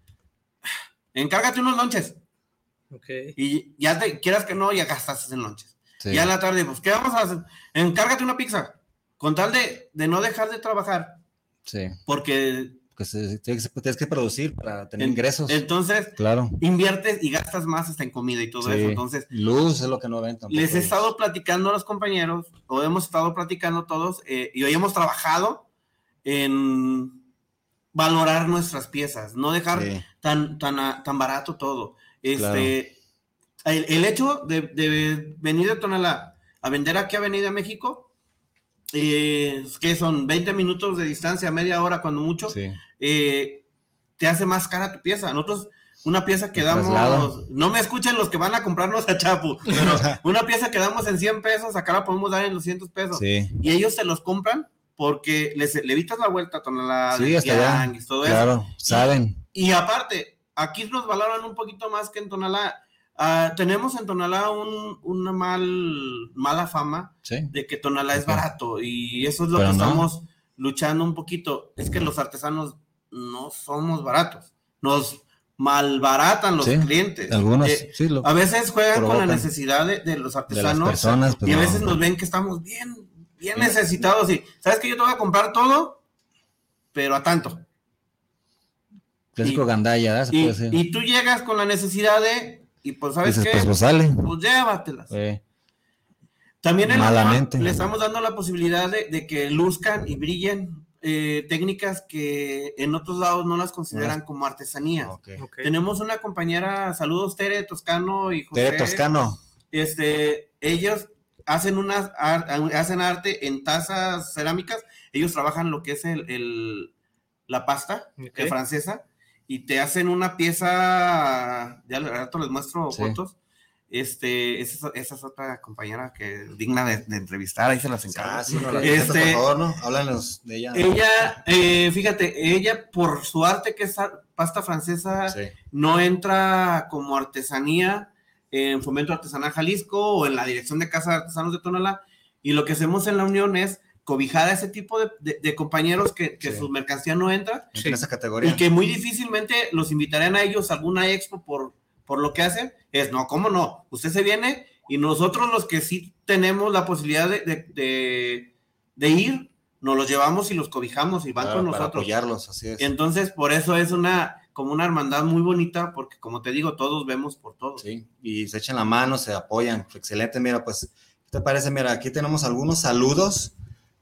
Encárgate unos lonches. Ok. Y ya te quieras que no, ya gastaste en lonches. Sí. Ya en la tarde, pues, ¿qué vamos a hacer? Encárgate una pizza. Con tal de, de no dejar de trabajar. Sí. Porque Pues eh, tienes, que- que producir para tener en- ingresos. entonces claro. inviertes y gastas más hasta en comida y todo Sí. eso. Entonces, Luz es lo que no ven tampoco. les he estado platicando a los compañeros, o hemos estado platicando todos, eh, y hoy hemos trabajado en valorar nuestras piezas, no dejar Sí. tan, tan, a- tan barato todo. Este, el, el hecho de, de venir de Tonalá a vender aquí a Avenida México, eh, que son 20 minutos de distancia, media hora cuando mucho, Sí. eh, te hace más cara tu pieza. Nosotros, una pieza que damos, traslado. no me escuchen los que van a comprarnos a Chapu, pero una pieza que damos en 100 pesos, acá la podemos dar en 200 pesos. Sí. Y ellos se los compran porque les, le evitas la vuelta a Tonalá, Sí, allá. tianguis, todo eso. Claro, saben. Y aparte, aquí nos valoran un poquito más que en Tonalá. Ah, tenemos en Tonalá un, una mal, mala fama Sí. de que Tonalá es barato y eso es lo Pero que no. estamos luchando un poquito. Es que los artesanos no somos baratos, nos malbaratan los Sí, clientes. Algunos, Eh, sí, lo, a veces juegan con la necesidad de, de los de artesanos personas. pues, y a no. veces nos ven que estamos bien, bien necesitados y, ¿sabes que Yo te voy a comprar todo, pero a tanto. Y- gandalla, y tú llegas con la necesidad de, y pues, ¿sabes Dices, qué? pues, pues sale. Pues llévatelas. Eh, También en la malamente. Le estamos dando la posibilidad de, de que luzcan y brillen eh, técnicas que en otros lados no las consideran como artesanías. ok. Ok. Tenemos una compañera, saludos Tere Toscano y José. Tere Toscano. Este, ellos hacen unas ar- hacen arte en tazas cerámicas. Ellos trabajan lo que es el, el- la pasta francesa y te hacen una pieza. Ya al rato les muestro Sí. fotos. Este, esa, esa es otra compañera que es digna de, de entrevistar, ahí se las encargo. Ah, sí, no la Este- por favor, ¿no? Háblanos de ella. Ella, eh, fíjate, ella por su arte que es pasta francesa, Sí. no entra como artesanía en Fomento Artesanal Jalisco o en la Dirección de Casa de Artesanos de Tonalá. Y lo que hacemos en la unión es cobijar a ese tipo de, de- de compañeros que, que Sí. su mercancía no entra En Sí. esa categoría. y que muy difícilmente los invitarían a ellos a alguna expo por, por lo que hacen. Es, no, ¿cómo no? Usted se viene y nosotros los que sí tenemos la posibilidad de, de- de- de ir, nos los llevamos y los cobijamos y van Claro, con para nosotros. apoyarlos, así es. Entonces, por eso es una como una hermandad muy bonita, porque como te digo, todos vemos por todos. Sí, y se echan la mano, se apoyan. Excelente, mira, pues, ¿qué te parece? Mira, aquí tenemos algunos saludos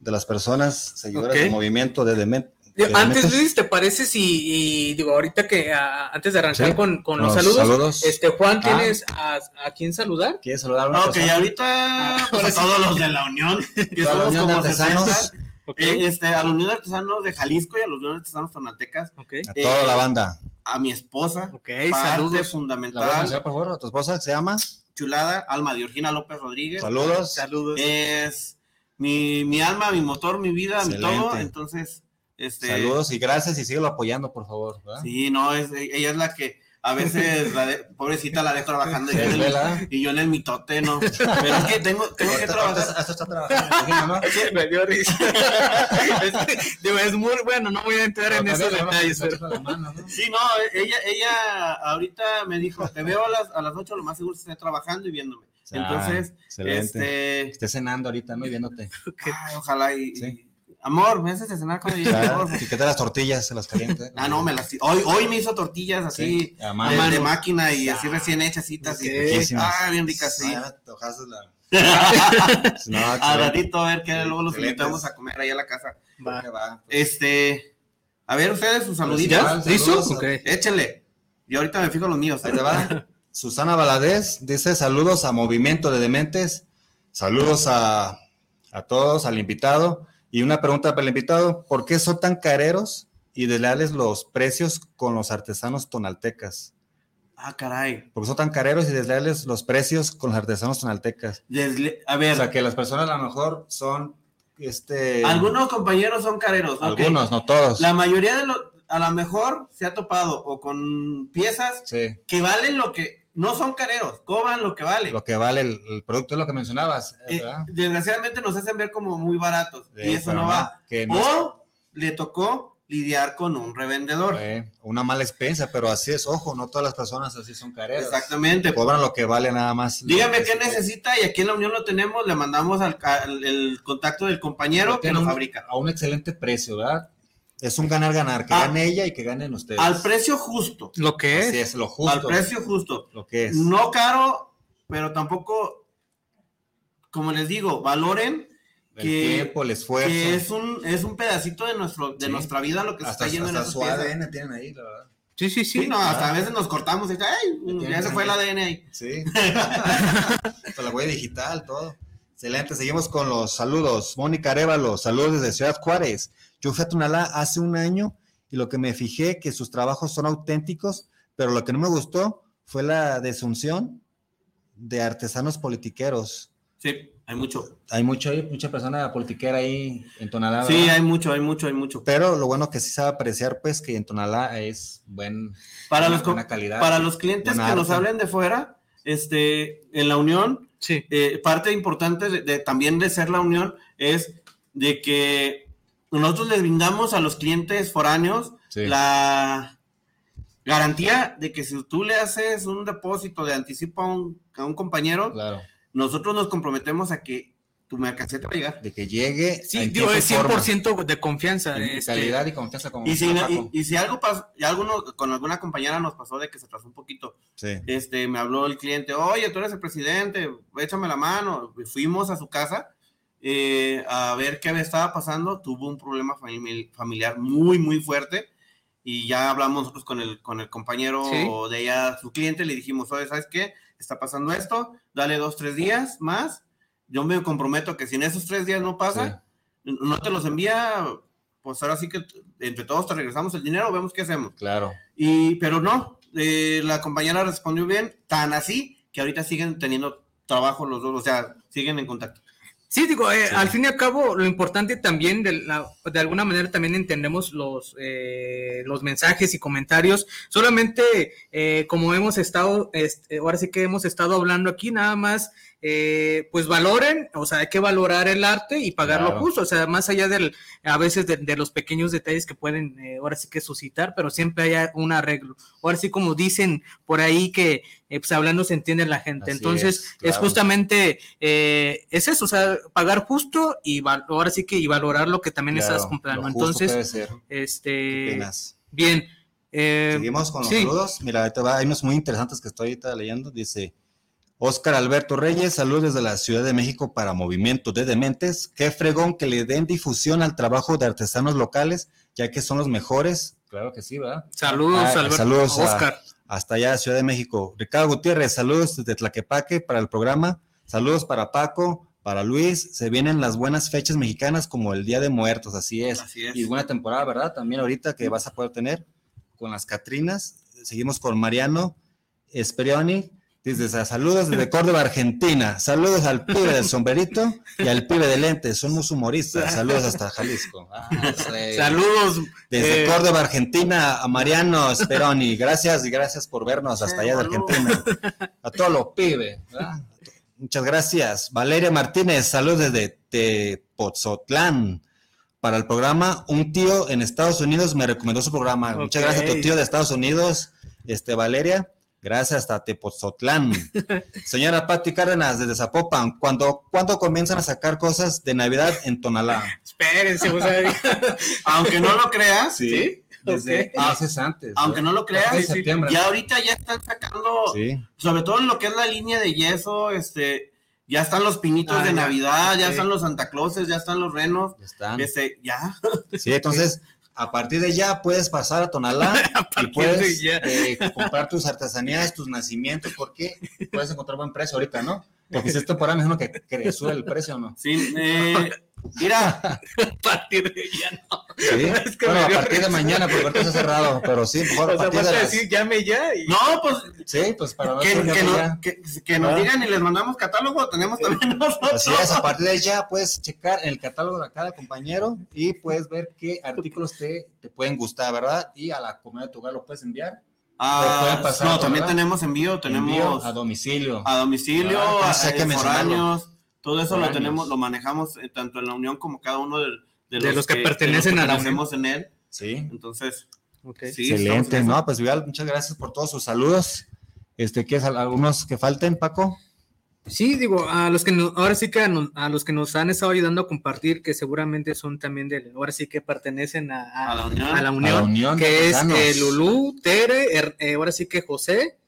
de las personas seguidoras Ok. del movimiento de Demen. Digo, de Antes. Luis, ¿te parece si, y, digo, ahorita que ah, antes de arrancar Sí, con, con los los saludos, saludos. este Juan, Ah. ¿tienes a, a quién saludar? ¿Quieres saludar a una que persona? ahorita pues, a todos los de la Unión, que somos Unión de como Artesanos. 60, Ok. eh, este, a la Unión de Artesanos de Jalisco y a la Unión de Artesanos Tonaltecas, ok. A toda eh, la banda. a mi esposa, Ok, saludos. ¿La voy a fundamental, anunciar, por favor? ¿A tu esposa se llama? chulada, Alma de Georgina López Rodríguez. Saludos. Saludos. Es mi, mi alma, mi motor, mi vida, mi todo. Entonces, este. Saludos y gracias y síguelo apoyando, por favor. ¿verdad? Sí, no, es, ella es la que a veces, la de- pobrecita, la dejo trabajando y, yo en el, y yo en el mitote, ¿no? Pero es que tengo, tengo que trabajar. hasta está trabajando, ¿no? Me dio risa. es, digo, es muy bueno, no voy a entrar en esos detalles, Sí, no, ella, ella ahorita me dijo, te veo a las, a las 8, lo más seguro esté trabajando y viéndome. Entonces, Ah, excelente. este, Estés cenando ahorita, ¿no? Y viéndote. ay, ojalá y, Sí. y- amor, me haces de cenar cuando llegue, Claro. Y que te las tortillas, se las caliente. Ah, no, me las, hoy, hoy me hizo tortillas así, Sí, a de, máquina y así recién hechas, así, Ok. Riquísimas. ah, bien ricas, sí. Ah, te la- No, a ratito a ver que luego los invitamos a comer ahí a la casa. Va. Que va, pues. Este, a ver ustedes sus saluditos, ¿Ya? ¿Listo? Saludos. Ok. échenle. Y ahorita me fijo los míos. ¿eh? Ahí te va. Susana Valadez dice saludos a Movimiento de Dementes, saludos a, a todos, al invitado. Y una pregunta para el invitado, ¿por qué son tan careros y desleales los precios con los artesanos tonaltecas? Ah, caray. Porque son tan careros y desleales los precios con los artesanos tonaltecas. Desle- a O ver, sea, que las personas a lo mejor son, este... algunos compañeros son careros. ok. Algunos, no todos. La mayoría de los, a lo mejor se ha topado o con piezas Sí. que valen lo que, no son careros, cobran lo que vale. Lo que vale el, el producto es lo que mencionabas, Eh, desgraciadamente nos hacen ver como muy baratos y eso no va. Que no O le tocó lidiar con un revendedor. eh, una mala experiencia, pero así es, ojo, no todas las personas así son careras. Exactamente. Cobran lo que vale nada más. Dígame qué necesita y aquí en la Unión lo tenemos, le mandamos al, al- el contacto del compañero que lo fabrica. A un excelente precio, ¿verdad? Es un ganar-ganar, que Ah. gane ella y que ganen ustedes. Al precio justo, Lo que Así es. es, lo al justo. precio justo. Lo que es. No caro, pero tampoco, como les digo, valoren el que- tiempo, el esfuerzo. que es un, es un pedacito de, nuestro, de Sí. nuestra vida lo que se hasta está yendo en hasta esas su piezas. ADN tienen ahí, la verdad. Sí, sí, sí. Sí, no, hasta a veces nos cortamos y dice, ay, tienen ya se fue el. ADN ahí. Sí. Con la huella digital, todo. Excelente. Seguimos con los saludos. Mónica Arevalo, saludos desde Ciudad Juárez. Yo fui a Tunalá hace un año y lo que me fijé que sus trabajos son auténticos, pero lo que no me gustó fue la desunción de artesanos politiqueros. Sí, hay mucho. Hay mucho, hay mucha persona politiquera ahí en Tonalá. Sí, ¿verdad? hay mucho, hay mucho, hay mucho. Pero lo bueno que sí sabe apreciar, pues, que en Tonalá es buen, Para buena, los, buena calidad. para los clientes que nos hablen de fuera, este, en la Unión, Sí. eh, parte importante de, de- también de ser la Unión es de que nosotros les brindamos a los clientes foráneos Sí. la garantía de que si tú le haces un depósito de anticipo a un, a un compañero, Claro, nosotros nos comprometemos a que tu mercancía te va a llegar. de que llegue Sí, digo, es forma. 100% de confianza. En este, calidad y confianza como Y si, y, y si algo pasó, y alguno, con alguna compañera nos pasó de que se atrasó un poquito, Sí. este, me habló el cliente, oye, tú eres el presidente, échame la mano. Fuimos a su casa eh, a ver qué estaba pasando, tuvo un problema fami- familiar muy, muy fuerte y ya hablamos nosotros con el, con el compañero Sí. de ella, su cliente, le dijimos, oye, ¿sabes qué? Está pasando esto, dale dos, tres días más. Yo me comprometo que si en esos tres días no pasa, no te los envía, pues ahora sí que entre todos te regresamos el dinero, vemos qué hacemos. Claro. Y, pero no, eh, la compañera respondió bien, tan así que ahorita siguen teniendo trabajo los dos, o sea, siguen en contacto. Sí, digo, eh, Sí. al fin y al cabo, lo importante también, de, la- de alguna manera también entendemos los, eh, los mensajes y comentarios. Solamente, eh, como hemos estado, este, ahora sí que hemos estado hablando aquí, nada más, eh, pues valoren, o sea, hay que valorar el arte y pagarlo Claro. justo, o sea, más allá del, a veces de, de los pequeños detalles que pueden, eh, ahora sí que suscitar, pero siempre haya un arreglo. Ahora sí, como dicen por ahí que, eh, pues hablando se entiende la gente. Así Entonces, es, justamente, eh, es eso, o sea, pagar justo y ahora sí que y valorar lo que también claro, estás comprando. Entonces, debe ser. ¿Qué este, bien. eh, Seguimos con los sí. saludos. Mira, va, hay unos muy interesantes que estoy ahorita leyendo. Dice Oscar Alberto Reyes, saludos desde la Ciudad de México para Movimiento de Dementes. Qué fregón que le den difusión al trabajo de artesanos locales, ya que son los mejores. Claro que sí, ¿verdad? saludos, Ah, Alberto, saludos a- Oscar. hasta allá, Ciudad de México. Ricardo Gutiérrez, saludos desde Tlaquepaque para el programa. Saludos para Paco, para Luis. Se vienen las buenas fechas mexicanas como el Día de Muertos, así es. Así es. Y buena temporada, ¿verdad? También ahorita que vas a poder tener con las Catrinas. Seguimos con Mariano Esperioni. Desde saludos desde Córdoba, Argentina. Saludos al pibe del sombrerito y al pibe de lentes. Somos humoristas. Saludos hasta Jalisco. Ah, sí. Saludos. Desde eh, Córdoba, Argentina, a Mariano Speroni. Gracias y gracias por vernos hasta allá de Argentina. A todos los pibes. ¿verdad? Muchas gracias. Valeria Martínez, saludos desde Tepozotlán. Para el programa, un tío en Estados Unidos me recomendó su programa. Muchas gracias a tu tío de Estados Unidos, este Valeria. Gracias hasta Tepozotlán. Señora Patti Cárdenas, desde Zapopan, ¿cuándo, ¿cuándo comienzan a sacar cosas de Navidad en Tonalá? Espérense, o sea, Aunque no lo creas, Sí. Desde Ok. meses antes. aunque no lo creas, ya ahorita ya están sacando, Sí. sobre todo en lo que es la línea de yeso, este, ya están los pinitos Ah, de. Navidad, ya están los Santa Clauses, ya están los renos, Ya están. este, ya. Sí, entonces, a partir de ya puedes pasar a Tonalá y puedes eh, comprar tus artesanías, tus nacimientos, porque puedes encontrar buen precio ahorita, ¿no? Porque si es temporada, me imagino que, que sube el precio, ¿no? Sí, eh, Mira, A partir de ya no. Sí. Es que bueno, me a partir de mañana, porque ahorita está cerrado, pero sí, mejor O a sea, partir vas de a las- decir, llame ya. Y... no, pues Sí, pues para que, ser que, no- ya. que- que nos digan y les mandamos catálogo, tenemos también nosotros. Así es, a partir de ya puedes checar el catálogo de cada compañero y puedes ver qué artículos te, te pueden gustar, ¿verdad? Y a la comunidad de tu hogar lo puedes enviar. Ah, pasar, no, también ¿verdad? tenemos envío, tenemos Envío a domicilio. a domicilio, Ah, a, hay que eh, mencionarlo. foráneos, todo eso lo tenemos, lo manejamos eh, tanto en la unión como cada uno de, De los que pertenecen a la unión. en él. Sí. Entonces, sí, Excelente, en no, pues igual, muchas gracias por todos sus saludos. Este, ¿quieres al- algunos que falten, Paco? Sí, digo, a los que nos, ahora sí que a, no- a los que nos han estado ayudando a compartir, que seguramente son también de, ahora sí que pertenecen a, a- A la unión. a la A unión, la Unión de que es eh, Lulú, Tere, er- eh, ahora sí que José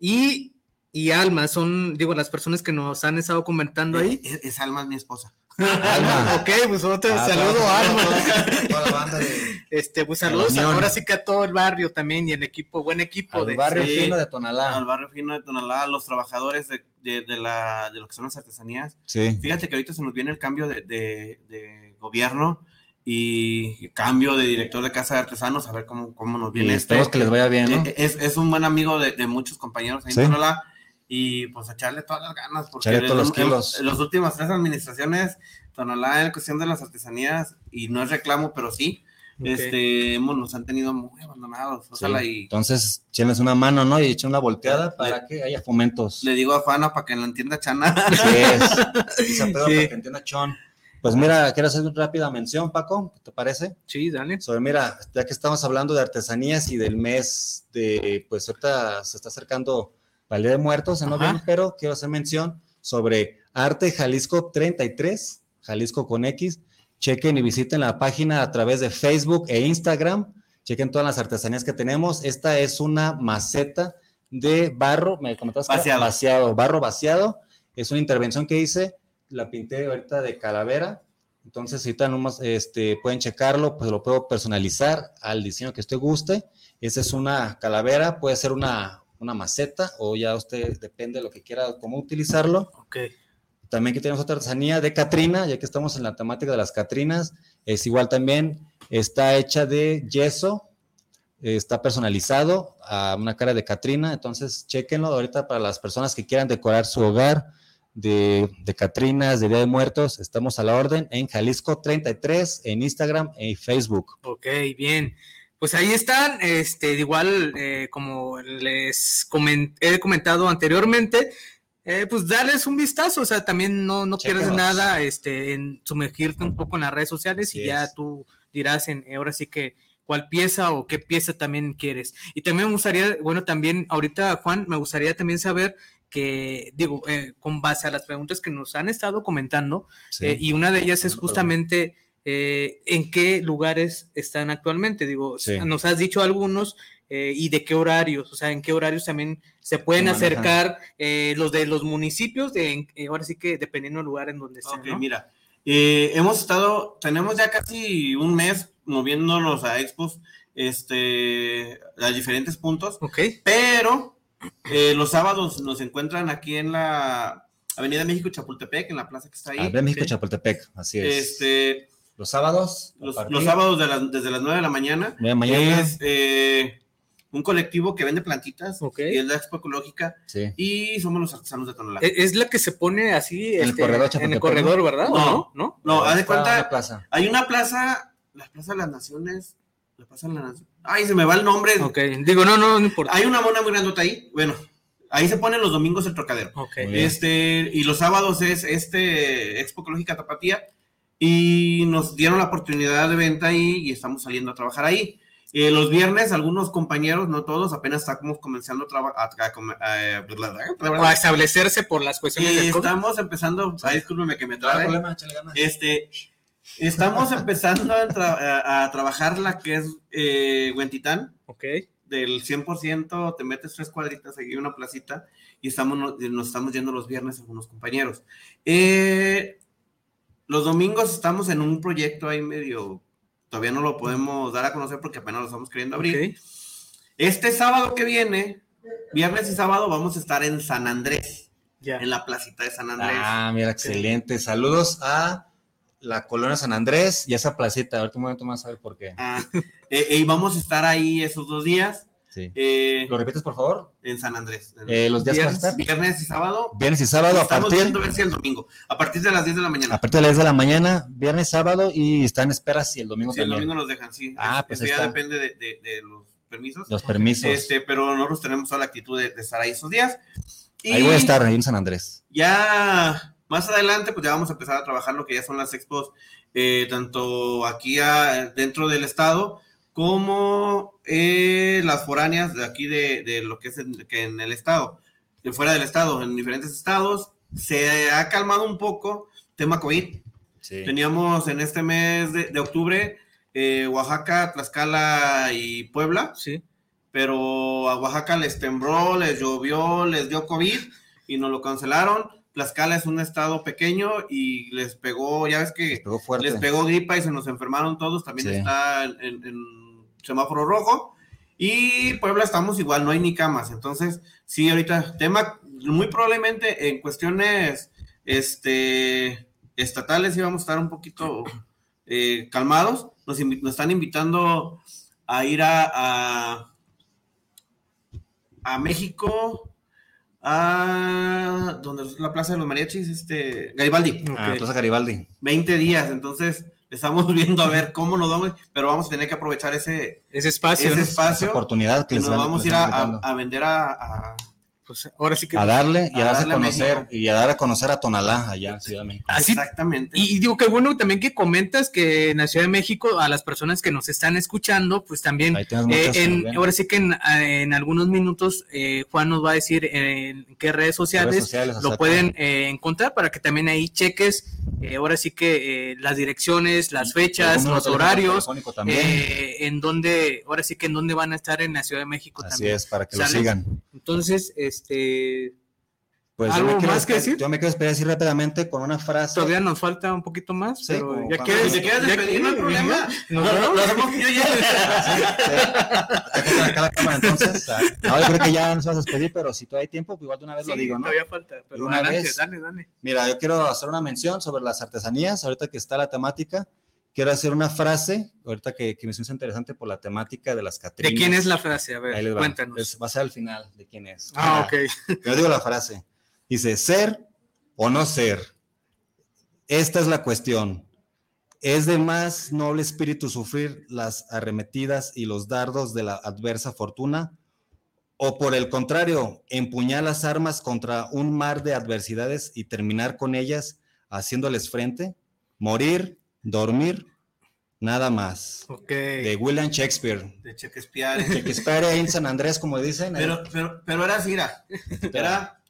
y, y Alma, son, digo, las personas que nos han estado comentando ahí. Es, es Alma es mi esposa. Alma. ok, pues otro Ah, saludo a Alma. toda- la banda de Este, pues saludos ahora sí que a todo el barrio también y el equipo, buen equipo al de barrio sí. fino de Al Tonalá. barrio fino de Tonalá, a los trabajadores de, de, de la, de lo que son las artesanías. Sí. Fíjate que ahorita se nos viene el cambio de, de- de gobierno y cambio de director de casa de artesanos, a ver cómo, cómo nos Y viene este. esperemos que les vaya bien, ¿no? Eh, Es, es un buen amigo de, de muchos compañeros ahí Sí. en Tonalá y pues echarle todas las ganas porque Echarle todos los kilos. en las últimas tres administraciones Tonalá en cuestión de las artesanías y no es reclamo pero sí Ok. este hemos, nos han tenido muy abandonados ojalá Sí. y Entonces, échenles una mano, ¿no? Y echen una volteada para que haya fomentos. le digo a Fana para que lo entienda Chana Así es. Y San Pedro Sí. para que entienda Chon. Pues mira, quiero hacer una rápida mención, Paco, ¿te parece? Sí, dale. Sobre, mira, ya que estamos hablando de artesanías y del mes de, pues ahorita se está acercando para el Día de Muertos en noviembre, pero quiero hacer mención sobre Arte Jalisco 33, Jalisco con X. Chequen y visiten la página a través de Facebook e Instagram. Chequen todas las artesanías que tenemos. Esta es una maceta de barro, me comentabas Vaciado. vaciado, barro vaciado. Es una intervención que hice, la pinté ahorita de calavera. Entonces, si ahorita nomás, este, pueden checarlo, pues lo puedo personalizar al diseño que usted guste. Esa es una calavera, puede ser una, una maceta o ya usted depende de lo que quiera, cómo utilizarlo. Ok. También aquí tenemos otra artesanía de Catrina, ya que estamos en la temática de las Catrinas. Es igual también, está hecha de yeso, está personalizado a una cara de Catrina. Entonces, chequenlo ahorita para las personas que quieran decorar su hogar de, de Catrinas, de Día de Muertos. Estamos a la orden en Jalisco 33, en Instagram y Facebook. Ok, bien. Pues ahí están, este, igual eh, como les he comentado anteriormente, eh, pues darles un vistazo, o sea, también no, no Chéquenos. nada este, en sumergirte un poco en las redes sociales y ya tú dirás en, ahora sí que cuál pieza o qué pieza también quieres. Y también me gustaría, bueno, también ahorita, Juan, me gustaría también saber que, digo, eh, con base a las preguntas que nos han estado comentando, Sí. eh, y una de ellas es justamente eh, en qué lugares están actualmente. Digo, Sí. nos has dicho algunos eh, y de qué horarios, o sea, en qué horarios también se pueden acercar eh, los de los municipios, de, en- eh, ahora sí que dependiendo del lugar en donde estén. Ok, ¿no? mira, eh, hemos estado, tenemos ya casi un mes moviéndonos a expos, este, a diferentes puntos, Ok, pero eh, los sábados nos encuentran aquí en la Avenida México Chapultepec, en la plaza que está ahí. Ah, de México, sí. Chapultepec, así es. Este, los sábados, los, los sábados de las- desde las 9 de la mañana, de la mañana. es eh, un colectivo que vende plantitas Ok. y es la Expo Ecológica Sí. y somos los artesanos de Tonalá. E- es la que se pone así En el este, corredor en el corredor, ¿no? ¿verdad? ¿O No. no? ¿No? no, haz de la cuenta, plaza. hay una plaza, la Plaza de las Naciones, la Plaza de las Naciones. Ay, se me va el nombre. Ok, digo, no, no, no importa. Hay una mona muy grandota ahí. Bueno, ahí se ponen los domingos el trocadero. Ok, Muy bien. Este, y los sábados es este Expo Ecológica Tapatía. Y nos dieron la oportunidad de venta ahí y estamos saliendo a trabajar ahí. Eh, los viernes, algunos compañeros, no todos, apenas estamos comenzando a trabajar. a establecerse por las cuestiones Y del COVID. estamos empezando, ay, discúlpeme que me No hay trabe. problema, échale ganas. Este, estamos empezando a, tra- a- a trabajar la que es eh, Huentitán, Ok, del 100%, te metes tres cuadritas aquí una placita y estamos, nos, nos estamos yendo los viernes algunos compañeros. Eh, los domingos estamos en un proyecto ahí medio, todavía no lo podemos dar a conocer porque apenas lo estamos queriendo abrir. Este sábado que viene, viernes y sábado, vamos a estar en San Andrés, Ya. en la placita de San Andrés. Ah, mira, excelente. Saludos a la colonia San Andrés y esa placita. Ahorita un momento más a ver por qué. Ah, eh, eh, y vamos a estar ahí esos dos días Sí. eh, ¿Lo repites, por favor? en San Andrés. Eh, los días. Viernes y sábado. Viernes y sábado a Estamos partir, ver si el domingo. A partir de las 10 de la mañana. a partir de las 10 de la mañana, viernes, sábado y está en espera si el domingo Sí, el también. domingo nos dejan, sí. Ah, Es- pues eso ya está. depende de, de- de los permisos. Los permisos. Este, pero nosotros tenemos toda la actitud de, de estar ahí esos días. Y Ahí voy a estar, ahí en San Andrés. ya más adelante, pues ya vamos a empezar a trabajar lo que ya son las expos, eh, tanto aquí a- dentro del estado como eh, las foráneas de aquí de, de lo que es en, que en el estado, de fuera del estado, en diferentes estados. Se ha calmado un poco tema COVID. Sí. Teníamos en este mes de, de octubre eh, Oaxaca, Tlaxcala y Puebla Sí. pero a Oaxaca les tembló, les llovió, les dio COVID y nos lo cancelaron. Tlaxcala es un estado pequeño y les pegó, ya ves que Pegó les pegó gripa y se nos enfermaron todos, también Sí. está en- en semáforo rojo. Y Puebla estamos igual, no hay ni camas. Entonces, sí, ahorita, tema muy probablemente en cuestiones este, estatales íbamos a estar un poquito eh, calmados. Nos, están invitando a ir a, a, a México, a donde es la Plaza de los Mariachis, este, Garibaldi. Ah, Plaza Garibaldi. 20 días, entonces estamos viendo a ver cómo nos vamos, pero vamos a tener que aprovechar ese, Ese espacio. ese ¿no? Esa espacio oportunidad que y nos vamos a ir a, vender a, a- Pues ahora sí que. a darle y a, a darle a conocer México. y a dar a conocer a Tonalá allá en Ciudad de México. Así, exactamente. Y digo que bueno también que comentas que en la Ciudad de México, a las personas que nos están escuchando, pues también, eh, en, ahora sí que en, en algunos minutos eh, Juan nos va a decir en qué redes sociales, Redes sociales, lo pueden eh, encontrar para que también ahí cheques, eh, ahora sí que eh, las direcciones, las fechas, los horarios, eh, en donde, ahora sí que en dónde van a estar en la Ciudad de México Así también. es, para que lo sigan. Entonces, este, Pues ¿Algo yo me quiero más que decir? Yo me quiero despedir así rápidamente con una frase. todavía nos falta un poquito más, Sí, pero ya quieres, Si quieres despedir, no hay problema. Lo- hacemos yo ya. Entonces. ah, yo creo que ya nos vas a despedir, pero si todavía hay tiempo, pues igual de una vez lo digo, ¿no? todavía falta, pero De una adelante, vez. dale, dale. Mira, yo quiero hacer una mención sobre las artesanías, ahorita que está la temática. Quiero hacer una frase, ahorita que, que me hizo interesante por la temática de las ¿De Catrinas. quién es la frase? A ver, va. cuéntanos. Es- va a ser al final de quién es. Ah, ok. Yo digo la frase. Dice, ser o no ser. Esta es la cuestión. ¿Es de más noble espíritu sufrir las arremetidas y los dardos de la adversa fortuna? ¿O por el contrario, empuñar las armas contra un mar de adversidades y terminar con ellas haciéndoles frente? Morir, dormir, nada más. Ok. De William Shakespeare. De Shakespeare. Shakespeare ahí en San Andrés, como dicen. Pero, pero, pero era así, era. Era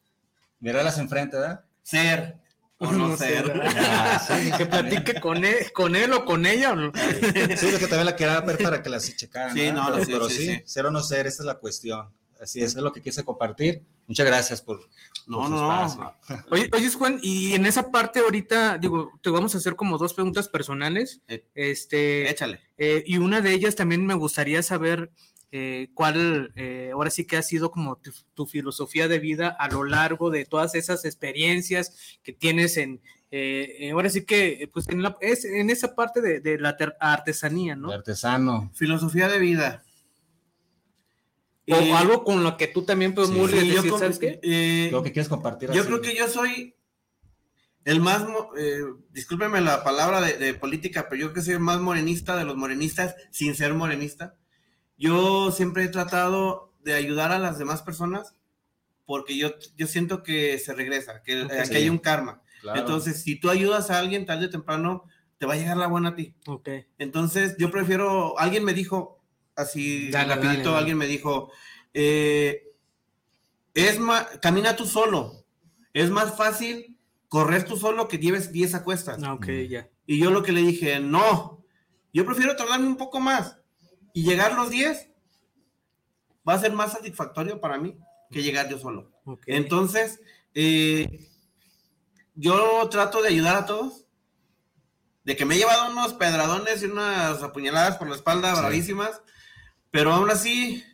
Miralas enfrente, ¿verdad? ser o no, ser. ¿verdad? Ah, sí. Que platique con él, con él o con ella. ¿o no? Sí, es que también la quería ver para que las checaran. Sí, no, pero, sí, pero sí, sí, sí. ser o no ser, esa es la cuestión. Así es, es lo que quise compartir. Muchas gracias por. No, su no, espacio. no. Oye, oye, Juan, y en esa parte ahorita, digo, te vamos a hacer como dos preguntas personales. Eh, Este, Échale. Eh, y una de ellas también me gustaría saber eh, cuál, eh, ahora sí que ha sido como tu, tu filosofía de vida a lo largo de todas esas experiencias que tienes en, eh, eh, ahora sí que, pues en, la- es, en esa parte de, de la artesanía, ¿no? De artesano. Filosofía de vida. O Eh, algo con lo que tú también puedes sí. muy sí, yo decir, con- ¿sabes qué? eh, Creo que quieres compartir. Yo así. creo que yo soy el más, eh, discúlpeme la palabra de, de política, pero yo creo que soy el más morenista de los morenistas sin ser morenista. Yo siempre he tratado de ayudar a las demás personas porque yo, yo siento que se regresa, que, Ok. eh, que Sí. hay un karma. Claro. Entonces, si tú ayudas a alguien tarde o temprano, te va a llegar la buena a ti. Ok. Entonces, yo prefiero, alguien me dijo, así Dale, rapidito, dale, dale. alguien me dijo, eh, es más, camina tú solo. Es más fácil correr tú solo que lleves 10 a cuestas. Ah, ok, Mm. ya. Y yo lo que le dije, no, yo prefiero tardarme un poco más y llegar los 10 va a ser más satisfactorio para mí que llegar yo solo. Entonces, eh, yo trato de ayudar a todos. De que me he llevado unos pedradones y unas apuñaladas por la espalda Sí. bravísimas, pero aún así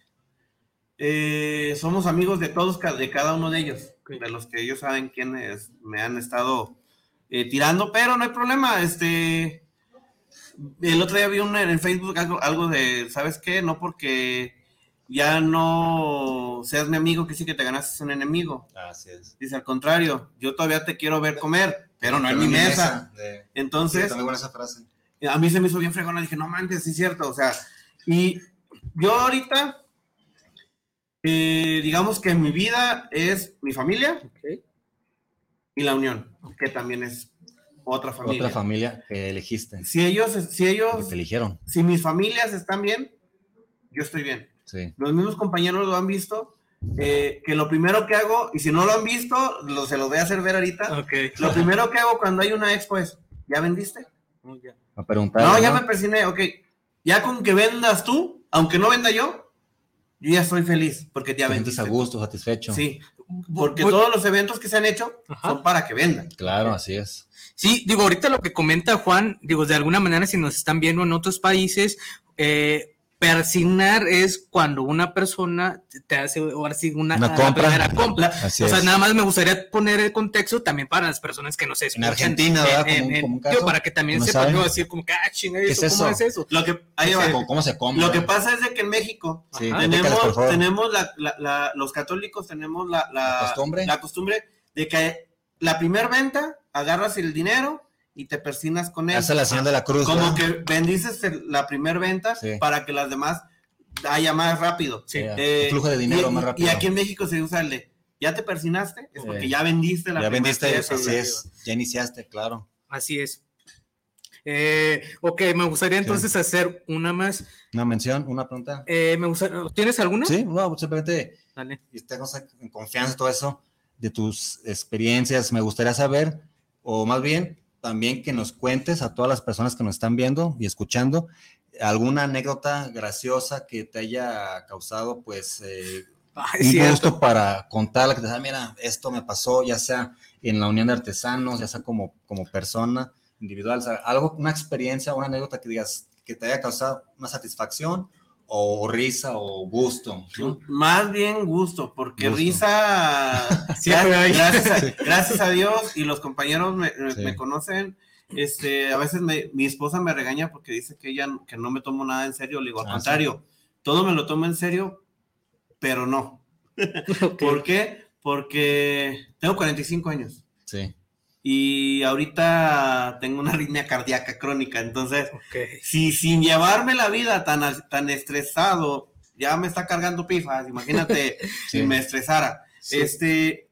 eh, somos amigos de todos, de cada uno de ellos, de los que ellos saben quiénes me han estado eh, tirando, pero no hay problema. Este, el otro día vi un, en Facebook algo, algo de, ¿sabes qué? No porque ya no seas mi amigo, que sí que te ganaste un enemigo. Así es. Dice, al contrario, yo todavía te quiero ver comer, pero no en mi mesa. de- Entonces, Sí, buena esa frase. a mí se me hizo bien fregona, dije, no manches, sí es cierto, o sea, y yo ahorita, eh, digamos que mi vida es mi familia y la unión, que también es otra familia. Otra familia que elegiste, Si ellos, si ellos, te eligieron. si mis familias están bien, yo estoy bien. Sí. Los mismos compañeros lo han visto, eh, que lo primero que hago, y si no lo han visto, lo, se los voy a hacer ver ahorita, lo primero que hago cuando hay una expo es, ¿ya vendiste? A preguntar. No, ya me persiné, ok. Ya con que vendas tú, aunque no venda yo, yo ya estoy feliz porque ya vendiste. a gusto, satisfecho. Sí, porque todos los eventos que se han hecho Ajá. son para que vendan. Claro, así es. Sí, digo, ahorita lo que comenta Juan, digo, de alguna manera, si nos están viendo en otros países, eh, persignar es cuando una persona te hace ahora sí una, compra. primera compra. Así o sea, es. nada más me gustaría poner el contexto también para las personas que no se escuchan. Argentina, ¿verdad? en- como un caso, para que también no sepan decir como que, ah, chinga, ¿Qué eso, es ¿cómo eso? es eso? Lo que, ahí va. ¿Cómo, cómo se come? Lo que pasa es de que en México Sí, tenemos, tenemos la, la- la- los católicos tenemos la, la, La costumbre. la costumbre de que la primer venta agarras el dinero y te persinas con él. Hace la señal de la cruz. Como que bendices la primer venta Sí. para que las demás haya más rápido. Sí, Eh, el flujo de dinero y, más rápido. Y aquí en México se usa el de, ¿ya te persinaste? Es porque ya vendiste la ya primera vendiste, así es. Ya iniciaste, claro. Así es. Eh, ok, me gustaría entonces hacer una más. Una mención, una pregunta. Eh, me gustaría, ¿Tienes alguna? Sí, no, simplemente Dale. y estemos en confianza todo eso de tus experiencias. Me gustaría saber, o más bien, también que nos cuentes a todas las personas que nos están viendo y escuchando alguna anécdota graciosa que te haya causado, pues, eh, Ay, un gusto para contarla, que te diga, mira, esto me pasó, ya sea en la unión de artesanos, ya sea como, como persona individual, o sea, algo, una experiencia, una anécdota que digas que te haya causado una satisfacción o risa o gusto, ¿no? Más bien gusto, porque Gusto. risa, Siempre hay. gracias, a, gracias a Dios y los compañeros me, me- Sí. me conocen. Este, a veces me- mi esposa me regaña porque dice que ella que no me tomo nada en serio. Le digo, al Ah, sí. contrario, todo me lo tomo en serio, pero no. ¿Por qué? Porque tengo 45 años Sí. Y ahorita tengo una arritmia cardíaca crónica. Entonces, si sin llevarme la vida tan, tan estresado, ya me está cargando pifas, imagínate Sí. si me estresara. Sí. Este,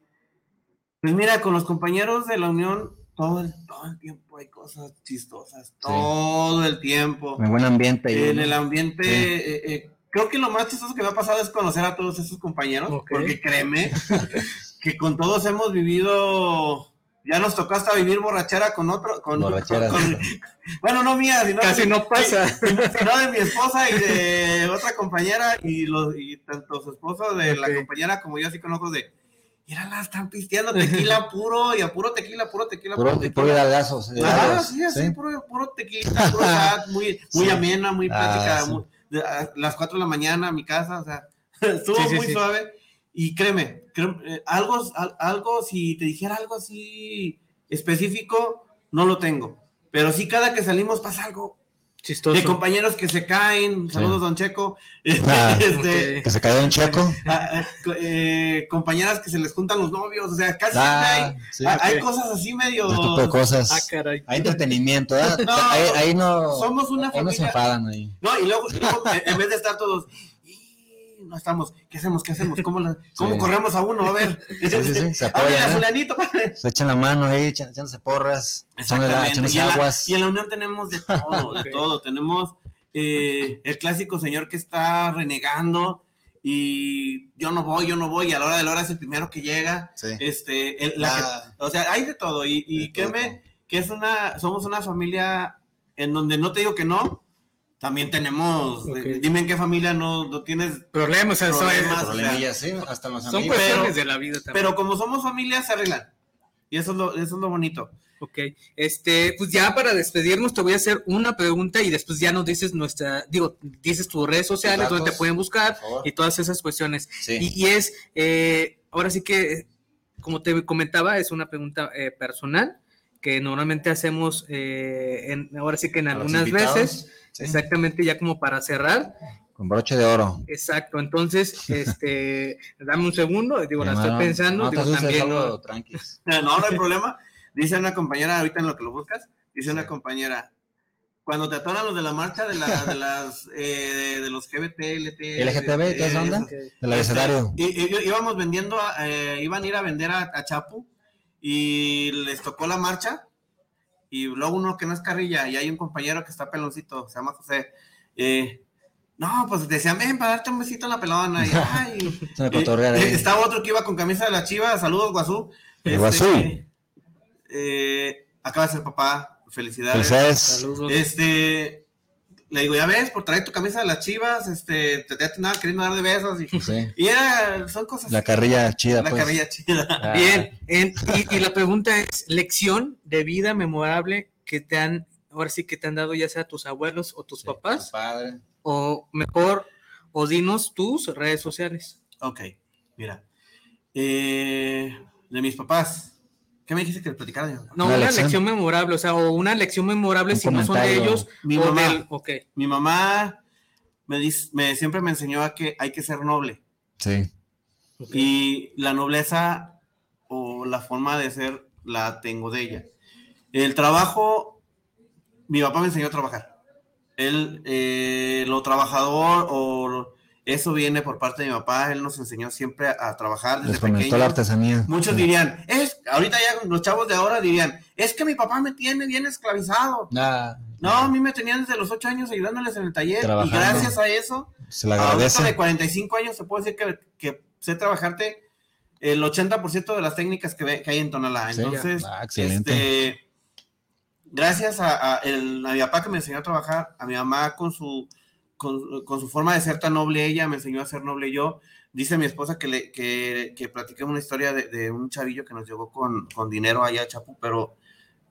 pues mira, con los compañeros de la Unión, todo el, todo el tiempo hay cosas chistosas, todo el tiempo. En buen ambiente. En el ambiente, eh, eh, creo que lo más chistoso que me ha pasado es conocer a todos esos compañeros, porque créeme que con todos hemos vivido, ya nos tocó hasta vivir borrachera con otro, con, Borracheras. con- bueno, no mía, sino Casi no pasa. sino de mi esposa y de otra compañera y los y tanto su esposo de la Ok. compañera como yo así conozco de mírala, están pisteando tequila puro y a puro tequila, puro tequila, Puro, tequila. puro Ah, hidalgos, sí, así, ¿sí? Puro, puro tequila, puro chat, muy, muy Sí. amena, muy Ah, plática, sí. muy- de- a las 4 de la mañana a mi casa, o sea, estuvo Sí, sí, muy sí. suave. Y créeme, eh, algo, al- algo, si te dijera algo así específico, no lo tengo. Pero sí, cada que salimos pasa algo. Chistoso. De compañeros que se caen, saludos, don Checo. Ah, este. Que se cayó un checo. ah, eh, compañeras que se les juntan los novios, o sea, casi Ah, sí, hay, hay cosas así medio. Tipo de cosas. Ah, caray. Hay entretenimiento, ¿verdad? No, ahí, ahí no. somos una ahí no se familia- enfadan ahí. No, y luego, luego, en- vez de estar todos, "Y, no estamos, ¿qué hacemos? ¿Qué hacemos? ¿Cómo, la- cómo Sí. corremos a uno? A ver. Sí, sí, sí, se. ¿eh? Se echan la mano ahí, echan- echándose porras, echándose Y en, la, aguas. y en la unión tenemos de todo, de todo. Tenemos eh, el clásico señor que está renegando y yo no voy, yo no voy, y a la hora de la hora es el primero que llega. Sí. Este, el- la o sea, hay de todo. Y, y De todo. créeme que es una, somos una familia en donde no te digo que no. También tenemos, Ok. eh, dime en qué familia no, no tienes Problemas, eso es- Problemas. Problemillas, sí, hasta los son amigos. cuestiones de la vida también. Pero como somos familia, se arreglan. Y eso es lo, eso es lo bonito. Ok, este, pues ya para despedirnos te voy a hacer una pregunta y después ya nos dices nuestra, digo, dices tus redes sociales datos, donde te pueden buscar y todas esas cuestiones. Sí. Y, y es, eh, ahora sí que, como te comentaba, es una pregunta eh, personal que normalmente hacemos, eh, en, ahora sí que en algunas invitados, veces, sí. exactamente ya como para cerrar. Con broche de oro. Exacto, entonces, este, dame un segundo, digo, la estoy pensando, no digo, también, ¿no? No, no hay problema. Dice una compañera, ahorita en lo que lo buscas, dice una compañera, cuando te atoran los de la marcha de, la, de las eh, de, los GBT, LT, LGTB, ¿qué es onda? Del abecedario. Íbamos vendiendo, eh, iban a ir a vender a, a Chapu y les tocó la marcha y luego uno que no es carrilla y hay un compañero que está peloncito, se llama José. eh, no, pues decían, ven para darte un besito en la pelona. Y, ay, Se me eh, eh, ahí. estaba otro que iba con camisa de la chiva, saludos Guazú. El Guazú. eh, acaba de ser papá, felicidades. Felicidades. Saludos. Este, le digo, ya ves, por traer tu camisa de las chivas, este, te, te nada queriendo dar de besos. Y, Sí. y era- son cosas. La carrilla chida, La pues. carrilla chida. Ah, Bien, en- y, y la pregunta es, lección de vida memorable que te han, ahora sí que te han dado ya sea tus abuelos o tus sí, papás, Padre. o mejor, o dinos tus redes sociales. Ok, mira. Eh, de mis papás. ¿Qué me dijiste que platicara de No, Una una, lección. lección memorable, o sea, o una lección memorable Un si no son de ellos, Mi o mamá. del, ok, Mi mamá me, dice, me siempre me enseñó a que hay que ser noble. Sí. Y la nobleza o la forma de ser la tengo de ella. El trabajo, mi papá me enseñó a trabajar. Él, eh, lo trabajador o lo- eso viene por parte de mi papá. Él nos enseñó siempre a, a trabajar desde pequeños. la artesanía. Muchos Sí. dirían, es, ahorita ya los chavos de ahora dirían, es que mi papá me tiene bien esclavizado. Ah, No, a mí me tenían desde los ocho años ayudándoles en el taller Trabajando. y gracias a eso, se le ahorita de 45 años se puede decir que, que sé trabajarte el 80% de las técnicas que, ve- que hay en Tonalá. Entonces, Ah, excelente. este, gracias a, a el, a mi papá que me enseñó a trabajar, a mi mamá con su, con, con su forma de ser tan noble, ella me enseñó a ser noble yo. Dice mi esposa que, le, que, que platiqué una historia de, de un chavillo que nos llegó con, con dinero allá a Chapu, pero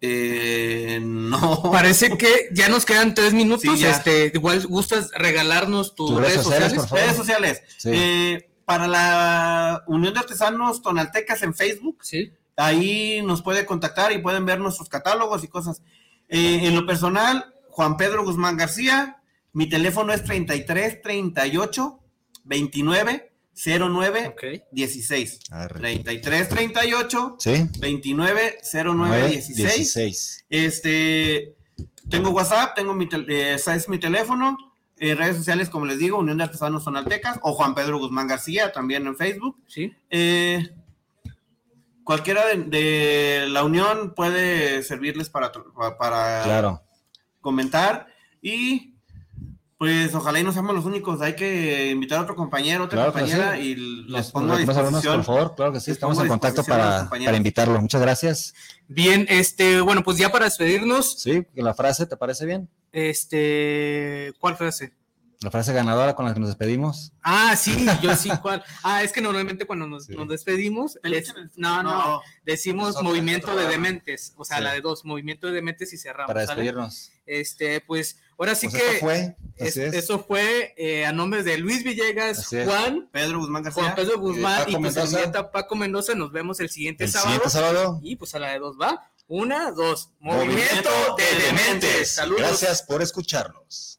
eh, no. Parece que ya nos quedan tres minutos. Sí, este, igual gustas regalarnos tus, Tus redes sociales. Redes sociales. Sí. Eh, para la Unión de Artesanos Tonaltecas en Facebook, Sí. ahí nos puede contactar y pueden ver nuestros catálogos y cosas. Eh, en lo personal, Juan Pedro Guzmán García, mi teléfono es 33 38 29 09 Ok. 16. Arre. 33 38 Sí. 29 09 Nueve, 16. 16. Este, tengo WhatsApp, tengo mi, eh, es mi teléfono. eh, redes sociales, como les digo, Unión de Artesanos Sonaltecas o Juan Pedro Guzmán García, también en Facebook. Sí. Eh, cualquiera de, de la Unión puede servirles para, para Claro. comentar y pues ojalá y no seamos los únicos. Hay que invitar a otro compañero, otra Claro compañera sí. y les Los pongo a disposición. por favor, claro que sí, Les estamos en contacto para, para invitarlo. Muchas gracias. Bien, este, bueno, pues ya para despedirnos, Sí, la frase, ¿te parece bien? este, ¿cuál frase? La frase ganadora con la que nos despedimos. Ah, sí, yo sí, ¿cuál? Ah, es que normalmente cuando nos, Sí. nos despedimos, es- no, no, decimos Nosotros, movimiento de dementes, o sea, Sí. la de dos, movimiento de dementes y cerramos. para ¿sale? despedirnos. Este, pues, ahora sí Pues que esto fue. es- Así es. eso fue eh, a nombre de Luis Villegas. Juan, Pedro Guzmán García. Juan Pedro Guzmán Paco y pues Mendoza. el nieta Paco Mendoza. Nos vemos el siguiente El sábado. siguiente sábado. Y pues a la de dos va. Una, dos. Movimiento, Movimiento de de dementes. dementes. Saludos. Gracias por escucharnos.